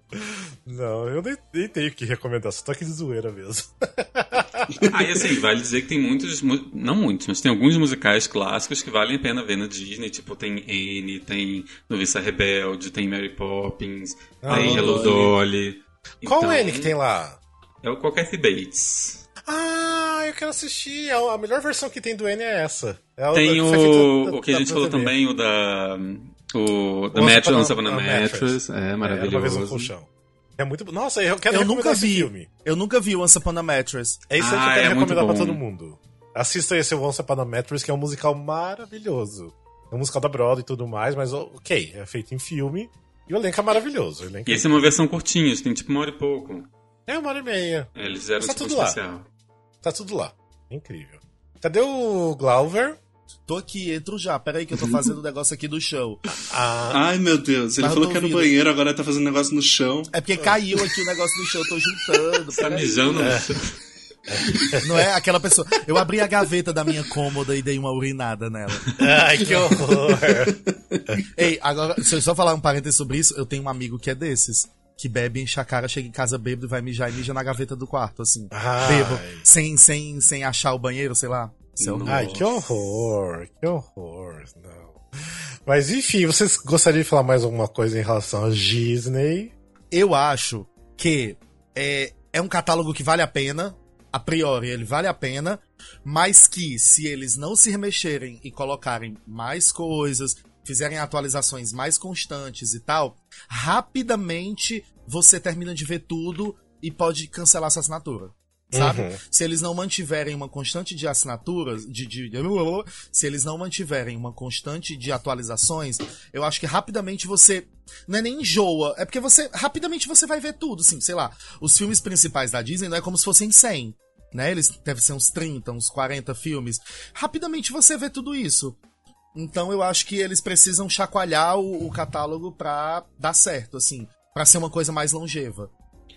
Não, eu nem, nem tenho o que recomendar, só tô aqui de zoeira mesmo. Ah, e assim, vale dizer que tem muitos, mu- não muitos, mas tem alguns musicais clássicos que valem a pena ver na Disney, tipo, tem Anne, tem Noviça Rebelde, tem Mary Poppins, Ah, tem Hello Dolly. Qual Então, é ele que tem lá? É o Qualquer Bates. Ah, eu quero assistir. A a melhor versão que tem do N é essa. É Tem o, da- o que a da- gente da falou TV. também, o da... O The Once Mattress, Mattress. É, É, uma vez maravilhoso. colchão. É muito. Nossa, eu quero Eu nunca esse vi. filme. Eu nunca vi Once Upon a Mattress. É isso aí que Ah, eu quero é recomendar pra todo mundo. Assista esse Once Upon a Mattress, que é um musical maravilhoso. É um musical da Broadway e tudo mais, mas ok, é feito em filme. E o elenco é maravilhoso. Elenco E esse é uma versão curtinha, tem tipo uma hora e pouco. é uma hora e meia. É, eles fizeram Tá tipo tudo lá. especial. Tá tudo lá. Incrível. Cadê o Glauber? Tô aqui, entro já. Pera aí que eu tô fazendo o negócio aqui do show. Ah, Ai, meu Deus. Ele falou que é no banheiro, agora tá fazendo negócio no chão. É porque caiu aqui o negócio do show, eu tô juntando. Tá mijando no chão. Não é aquela pessoa. Eu abri a gaveta da minha cômoda e dei uma urinada nela. Ai, que horror. Ei, agora, se eu só falar um parênteses sobre isso, eu tenho um amigo que é desses. Que bebe, enche a cara, chega em casa bêbado e vai mijar e mija na gaveta do quarto, assim. Ai. Bêbado. Sem, sem, sem achar o banheiro, sei lá. Ai, que horror, que horror. Não. Mas enfim, vocês gostariam de falar mais alguma coisa em relação a Disney? Eu acho que é, é um catálogo que vale a pena. A priori, ele vale a pena. Mas que, se eles não se remexerem e colocarem mais coisas, fizerem atualizações mais constantes e tal, rapidamente você termina de ver tudo e pode cancelar sua assinatura. Sabe? Uhum. Se eles não mantiverem uma constante de assinaturas, de, de, se eles não mantiverem uma constante de atualizações, eu acho que rapidamente você não é nem enjoa, é porque você rapidamente você vai ver tudo, assim, sei lá. Os filmes principais da Disney não é como se fossem 100, né? Eles devem ser uns 30, uns 40 filmes. Rapidamente você vê tudo isso. Então eu acho que eles precisam chacoalhar o, o catálogo pra dar certo, assim, Pra ser uma coisa mais longeva.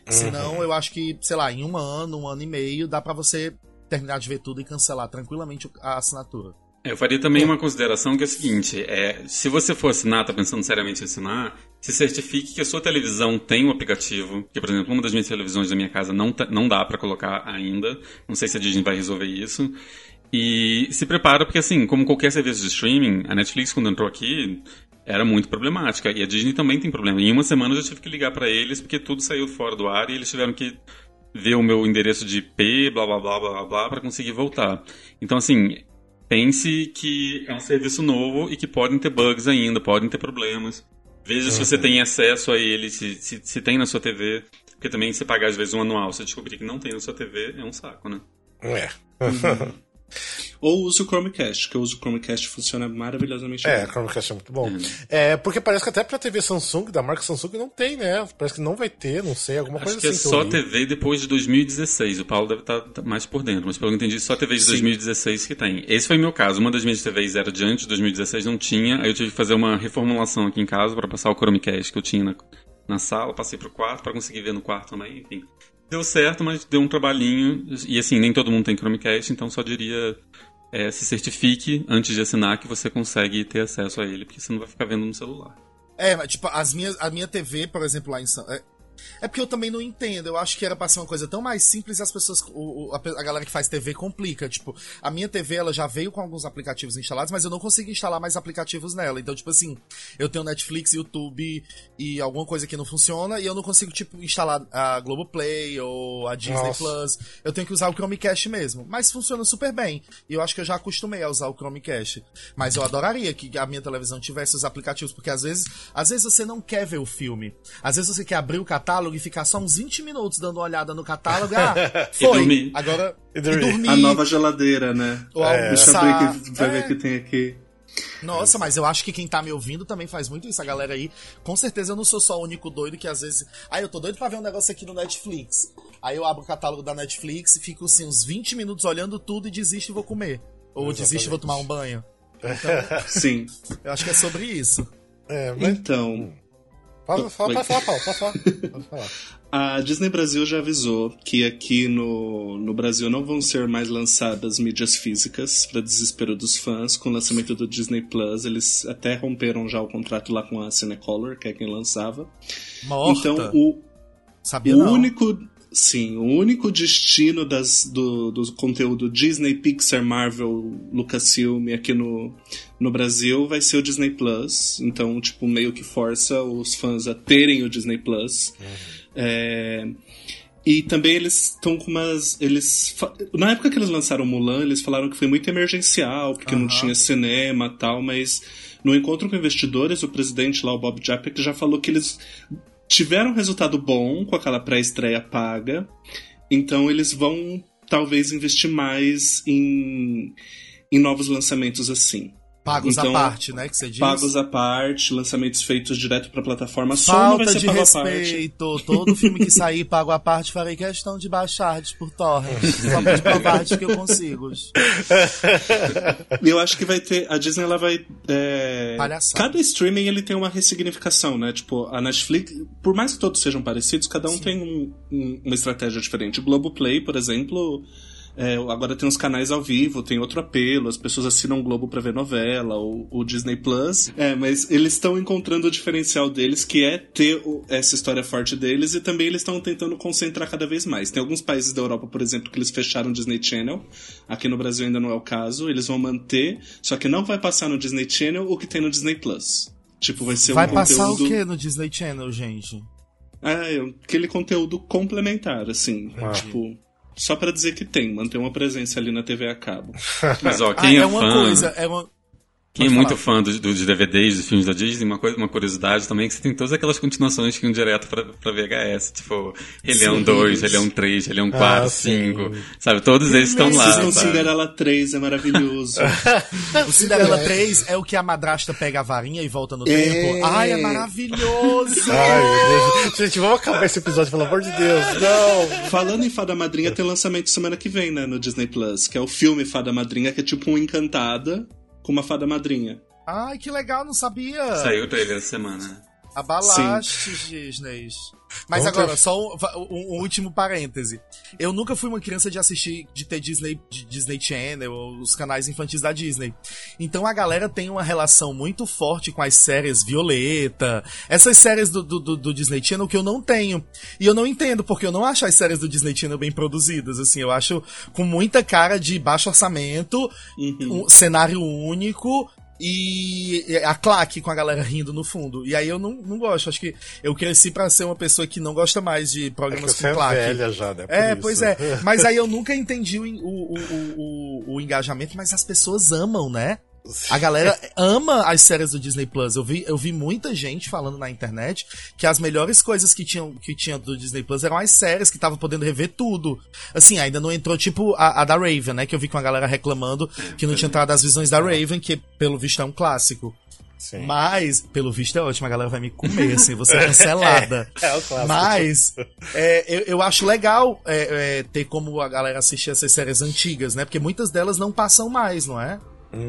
Senão, eu acho que, sei lá, em um ano, um ano e meio, dá pra você terminar de ver tudo e cancelar tranquilamente a assinatura. Eu faria também uma consideração que é o seguinte: é, se você for assinar, tá pensando seriamente em assinar, se certifique que a sua televisão tem um aplicativo. Que, por exemplo, uma das minhas televisões da minha casa não, tá- não dá pra colocar ainda. Não sei se a Disney vai resolver isso. E se prepara, porque assim, como qualquer serviço de streaming, a Netflix, quando entrou aqui, era muito problemática. E a Disney também tem problema. Em uma semana eu já tive que ligar pra eles, porque tudo saiu fora do ar e eles tiveram que ver o meu endereço de IP, blá blá blá blá blá, para conseguir voltar. Então, assim, pense que é um serviço novo e que podem ter bugs ainda, podem ter problemas. Veja se você tem acesso a ele, se, se, se tem na sua TV. Porque também se pagar às vezes um anual, se descobrir que não tem na sua TV, é um saco, né? É. Ou use o Chromecast, que eu uso o Chromecast funciona maravilhosamente É, bem. a Chromecast é muito bom. É, porque parece que até pra TV Samsung, da marca Samsung, não tem, né? Parece que não vai ter, não sei, alguma Acho coisa que é assim. só eu li. TV depois de 2016. O Paulo deve estar mais por dentro, mas pelo que eu entendi, só TV de Sim. 2016 que tem. Esse foi meu caso. Uma das minhas TVs era de antes de 2016, não tinha. Aí eu tive que fazer uma reformulação aqui em casa para passar o Chromecast que eu tinha na, na sala. Passei pro quarto para conseguir ver no quarto também, enfim. Deu certo, mas deu um trabalhinho. E assim, nem todo mundo tem Chromecast, então só diria. é, se certifique antes de assinar que você consegue ter acesso a ele, porque você não vai ficar vendo no celular. É, mas, tipo, as minhas, a minha TV, por exemplo, lá em São. É, é porque eu também não entendo. Eu acho que era pra ser uma coisa tão mais simples e as pessoas. o- o- a, galera que faz TV complica. Tipo, a minha TV ela já veio com alguns aplicativos instalados, mas eu não consigo instalar mais aplicativos nela. Então, tipo assim, eu tenho Netflix, YouTube e alguma coisa que não funciona e eu não consigo, tipo, instalar a Globoplay ou a Disney Nossa. Plus. Eu tenho que usar o Chromecast mesmo. Mas funciona super bem. E eu acho que eu já acostumei a usar o Chromecast. Mas eu adoraria que a minha televisão tivesse os aplicativos, porque às vezes, às vezes você não quer ver o filme. Às vezes você quer abrir o catálogo e ficar só uns 20 minutos dando uma olhada no catálogo. Ah, foi. dormir. Agora. E E dormir. dormir. A nova geladeira, né? ou É. Deixa eu almoçar. abrir aqui pra ver o que tem aqui. Nossa, mas eu acho que quem tá me ouvindo também faz muito isso. A galera aí, com certeza eu não sou só o único doido que às vezes. Ah, eu tô doido pra ver um negócio aqui no Netflix. Aí eu abro o catálogo da Netflix e fico assim uns 20 minutos olhando tudo e desisto e vou comer. Ou desisto e vou tomar um banho. Sim. Eu acho que é sobre isso. É, mas... Então, Fala, Oi. pode falar, Paulo, pode falar. Pode falar. a Disney Brasil já avisou que aqui no, no Brasil não vão ser mais lançadas mídias físicas, para desespero dos fãs. Com o lançamento do Disney Plus, eles até romperam já o contrato lá com a Cinecolor, que é quem lançava. Morta. Então, o, Sabia o não. único. Sim, o único destino das, do, do conteúdo Disney, Pixar, Marvel, Lucasfilm aqui no, no Brasil vai ser o Disney Plus. Então, tipo, meio que força os fãs a terem o Disney Plus. É, e também eles estão com umas. Eles. Na época que eles lançaram Mulan, eles falaram que foi muito emergencial, porque não Aham. tinha cinema e tal, mas no encontro com investidores, o presidente lá, o Bob Chapek, já falou que eles tiveram resultado bom com aquela pré-estreia paga, então eles vão talvez investir mais em, em novos lançamentos assim. Pagos Então, à parte, né? Que você diz. Pagos à parte, lançamentos feitos direto pra plataforma. Só Falta ser de parte. respeito. Todo filme que sair pago à parte, farei questão de baixar por torrent. Só pra te provar de que eu consigo. Eu acho que vai ter. A Disney ela vai. é, cada streaming ele tem uma ressignificação, né? Tipo, a Netflix, por mais que todos sejam parecidos, cada um tem um- um- uma estratégia diferente. O Globoplay, por exemplo. É, agora tem os canais ao vivo, tem outro apelo, as pessoas assinam o Globo pra ver novela, o, o Disney Plus. É, mas eles estão encontrando o diferencial deles, que é ter o- essa história forte deles, e também eles estão tentando concentrar cada vez mais. Tem alguns países da Europa, por exemplo, que eles fecharam o Disney Channel. Aqui no Brasil ainda não é o caso, eles vão manter, só que não vai passar no Disney Channel o que tem no Disney Plus. Tipo, vai ser Vai um passar conteúdo. o que no Disney Channel, gente? É, aquele conteúdo complementar, assim. Ah. Tipo, só pra dizer que tem, manter uma presença ali na TV a cabo. Mas ó, Ah, quem é, é uma fã, coisa, é uma. Quem é muito fã dos, dos DVDs, dos filmes da Disney, uma, coisa, uma curiosidade também é que você tem todas aquelas continuações que iam direto pra, pra VHS, tipo Rei Leão Sim. 2, Rei Leão 3, Rei Leão 4, Ah, sim. 5, sabe? Todos eles estão lá, Assistam sabe? Cinderela 3, é maravilhoso. O Cinderela 3 é o que a madrasta pega a varinha e volta no É. tempo. Ai, é maravilhoso! Ai, meu Deus. Gente, vamos acabar esse episódio, pelo amor de Deus. Não! Falando em Fada Madrinha, tem lançamento semana que vem, né, no Disney Plus, que é o filme Fada Madrinha, que é tipo um Encantada com uma Fada Madrinha. Ai, que legal, não sabia. Saiu o trailer essa semana. Abalaste, Disney. Mas agora, só um, um- um último parêntese. Eu nunca fui uma criança de assistir, de ter Disney, de Disney Channel, ou os canais infantis da Disney. Então a galera tem uma relação muito forte com as séries Violeta, essas séries do, do, do- do Disney Channel que eu não tenho. E eu não entendo, porque eu não acho as séries do Disney Channel bem produzidas, assim, eu acho com muita cara de baixo orçamento, Uhum. um cenário único e a claque com a galera rindo no fundo. E aí eu não, não gosto. Acho que eu cresci pra ser uma pessoa que não gosta mais de É programas você com é claque. velha já, né? Por É, isso. pois é. Mas aí eu nunca entendi o, o, o, o, o engajamento, mas as pessoas amam, né? A galera ama as séries do Disney Plus. Eu vi, eu vi muita gente falando na internet que as melhores coisas que tinham que tinha do Disney Plus eram as séries que tava podendo rever tudo. Assim, ainda não entrou tipo a, a da Raven, né? Que eu vi com a galera reclamando que não tinha entrado as visões da Raven, que pelo visto é um clássico. Sim. Mas, pelo visto é ótimo, a galera vai me comer, assim, você é cancelada. É o clássico. Mas, é, eu, eu acho legal é, é, ter como a galera assistir essas séries antigas, né? Porque muitas delas não passam mais, não é?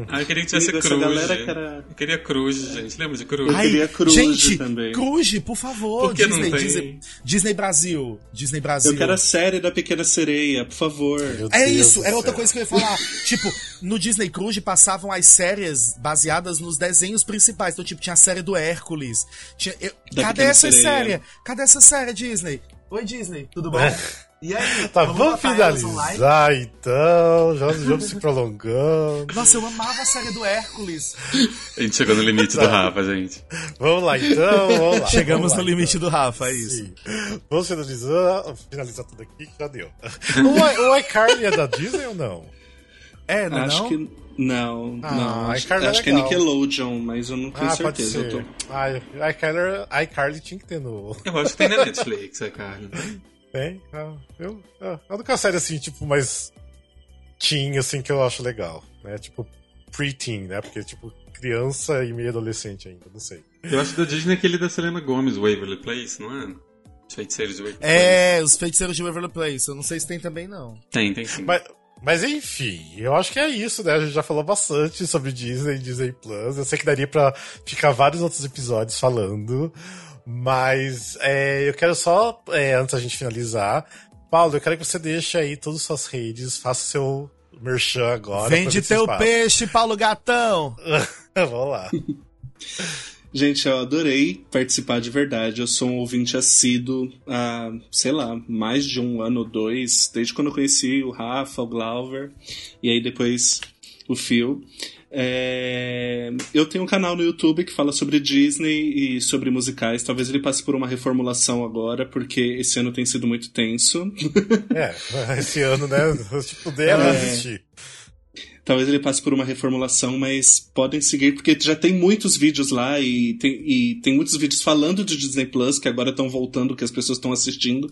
Ah, eu queria que tivesse Cruz. era- Eu queria Cruz, gente. Lembra de Cruz? Eu queria Cruz gente, também. Cruz, por favor. Por que não Disney, tem? Disney, Disney Brasil. Disney Brasil. Eu quero a série da Pequena Sereia, por favor. Meu É Deus isso, era outra coisa que eu ia falar. tipo, no Disney Cruise passavam as séries baseadas nos desenhos principais. Então, tipo, tinha a série do Hércules. Tinha, eu- cadê Pequena essa Sereia. série? Cadê essa série, Disney? Oi, Disney, tudo bom? E aí? Tá, vamos finalizar então. Já vamos se prolongando. Nossa, eu amava a série do Hércules. A gente chegou no limite do Rafa, gente. Vamos lá então, vamos lá. Chegamos vamos no lá, limite então. do Rafa, é isso. Sim. Vamos finalizar, finalizar tudo aqui que já deu. O, o iCarly é da Disney ou não? É, não é acho não? que. Não, Ah, não. Acho, iCarly é acho que é. Nickelodeon, mas eu não tenho ah, pode certeza. Eu ser. tô... Ah, iCarly, iCarly tinha que ter no... Eu acho que tem na Netflix, é, cara. Tem? Ah, eu, ah, é a única série assim, tipo, mais teen, assim, que eu acho legal. Né? Tipo, pre-teen, né? Porque, tipo, criança e meio adolescente ainda, não sei. Eu acho da Disney aquele da Selena Gomez, Waverly Place, não é? Os feiticeiros de Waverly É, os feiticeiros de Waverly Place. Eu não sei se tem também, não. Place. Tem, tem sim. Mas, mas enfim, eu acho que é isso, né? A gente já falou bastante sobre Disney e Disney Plus. Eu sei que daria pra ficar vários outros episódios falando. Mas é, eu quero só, é, antes da gente finalizar, Paulo, eu quero que você deixe aí todas as suas redes, faça o seu merchan agora. Vende teu espaço. peixe, Paulo Gatão! Vamos lá. Gente, eu adorei participar de verdade. Eu sou um ouvinte assíduo há, sei lá, mais de um ano ou dois, desde quando eu conheci o Rafa, o Glauber, e aí depois o Phil. É, Eu tenho um canal no YouTube que fala sobre Disney e sobre musicais. Talvez ele passe por uma reformulação agora, porque esse ano tem sido muito tenso. É, esse ano, né? Tipo, deve É. existir. Talvez ele passe por uma reformulação, mas podem seguir, porque já tem muitos vídeos lá e tem, e tem muitos vídeos falando de Disney Plus, que agora estão voltando, que as pessoas estão assistindo,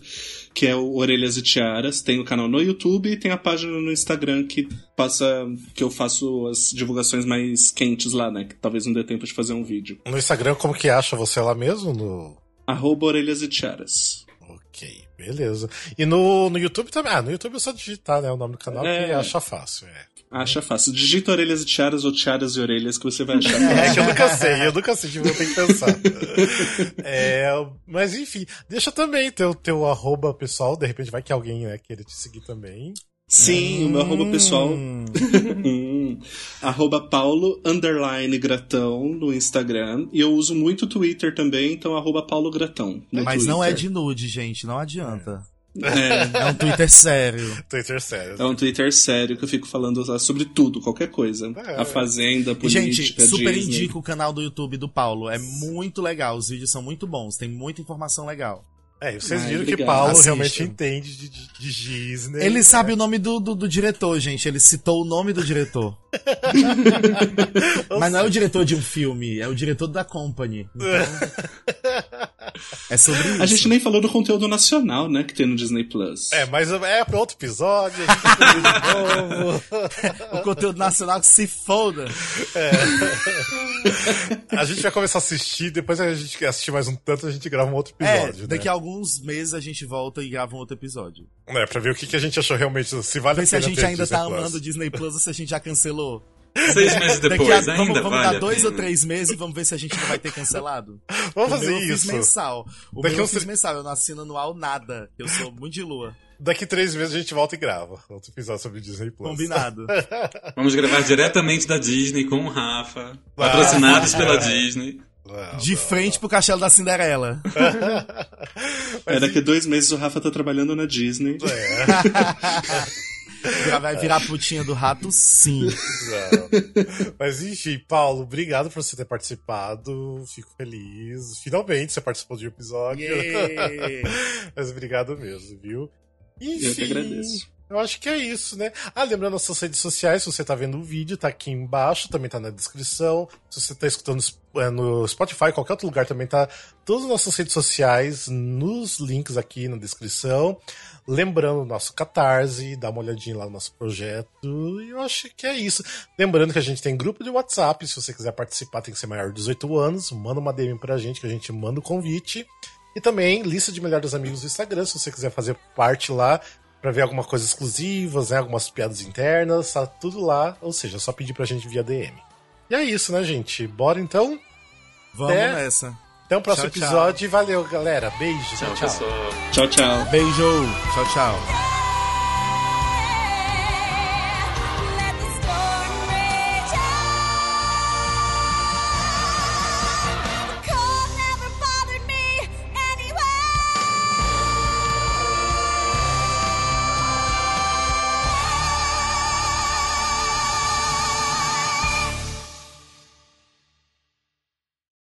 que é o Orelhas e Tiaras. Tem o canal no YouTube e tem a página no Instagram que passa. que eu faço as divulgações mais quentes lá, né? Que talvez não dê tempo de fazer um vídeo. No Instagram, como que acha você lá mesmo? No... Arroba Orelhas e Tiaras. Ok, beleza. E no, no YouTube também. Ah, no YouTube é só digitar, né? O nome do canal É. que acha fácil, é. Acha fácil. Digita orelhas e tiaras ou tiaras e orelhas que você vai achar. É que eu nunca sei, eu nunca sei, tipo, eu tenho que pensar. É, mas enfim, deixa também teu, teu arroba pessoal, de repente vai que alguém né, queira te seguir também. Sim, o meu arroba pessoal. Hum. Hum. arroba Paulo underline Gratão no Instagram. E eu uso muito o Twitter também, então arroba Paulo Gratão. no Mas não é Twitter. de nude, gente. Não adianta. É, É um Twitter sério. Twitter sério. é um Twitter sério que eu fico falando sobre tudo, qualquer coisa. É. A Fazenda, E, política, gente, super Disney. indico o canal do YouTube do Paulo. É muito legal. Os vídeos são muito bons. Tem muita informação legal. É, e vocês Ai, viram que. Paulo Assistam. realmente entende de, de, de Disney. Ele sabe o nome do, do, do diretor, gente. Ele citou o nome do diretor. Mas não é o diretor de um filme, é o diretor da company. Então, é sobre isso. A gente nem falou do conteúdo nacional, né, que tem no Disney Plus. É, mas é pra outro episódio, a gente vai fazer de novo. O conteúdo nacional que se foda. A gente vai começar a assistir, depois a gente assistir mais um tanto, a gente grava um outro É, episódio. daqui né? a alguns meses a gente volta e grava um outro episódio. É, pra ver o que, que a gente achou realmente, se vale Ver a se a gente ainda Disney tá Plus. amando Disney Plus ou se a gente já cancelou. Seis meses Daqui depois, a, ainda vamos, vamos vale dar dois ou três meses e vamos ver se a gente não vai ter cancelado. Vamos o fazer meu eu fiz isso. mensal. O Daqui meu eu fiz tre- mensal, eu não assino anual nada. Eu sou muito de lua. Daqui três meses a gente volta e grava outro episódio sobre Disney Plus. Combinado. Vamos gravar diretamente da Disney com o Rafa, patrocinados Ah, pela é. Disney. Não, De não, frente pro castelo da Cinderela. É, daqui a dois meses o Rafa tá trabalhando na Disney. Já vai virar putinha do rato, sim. não. Mas enfim, Paulo, obrigado por você ter participado. Fico feliz. Finalmente você participou de um episódio. Yeah. Mas obrigado mesmo, viu? Enfim, Eu que agradeço. Eu acho que é isso, né? Ah, lembrando as suas redes sociais, se você tá vendo o vídeo, tá aqui embaixo, também tá na descrição. Se você tá escutando é, no Spotify, qualquer outro lugar, também tá todas as nossas redes sociais nos links aqui na descrição. Lembrando o nosso Catarse, dá uma olhadinha lá no nosso projeto. E eu acho que é isso. Lembrando que a gente tem grupo de WhatsApp, se você quiser participar, tem que ser maior de 18 anos. Manda uma DM pra gente que a gente manda o convite. E também lista de melhores amigos do Instagram, se você quiser fazer parte lá pra ver alguma coisa exclusivas, né? Algumas piadas internas, tá tudo lá. Ou seja, é só pedir pra gente via DM. E é isso, né, gente? Bora então? Vamos É. nessa. Até o próximo Tchau, tchau. episódio e valeu, galera. Beijo, Tchau, tchau. tchau. pessoal. Tchau, tchau. Beijo. Tchau, tchau.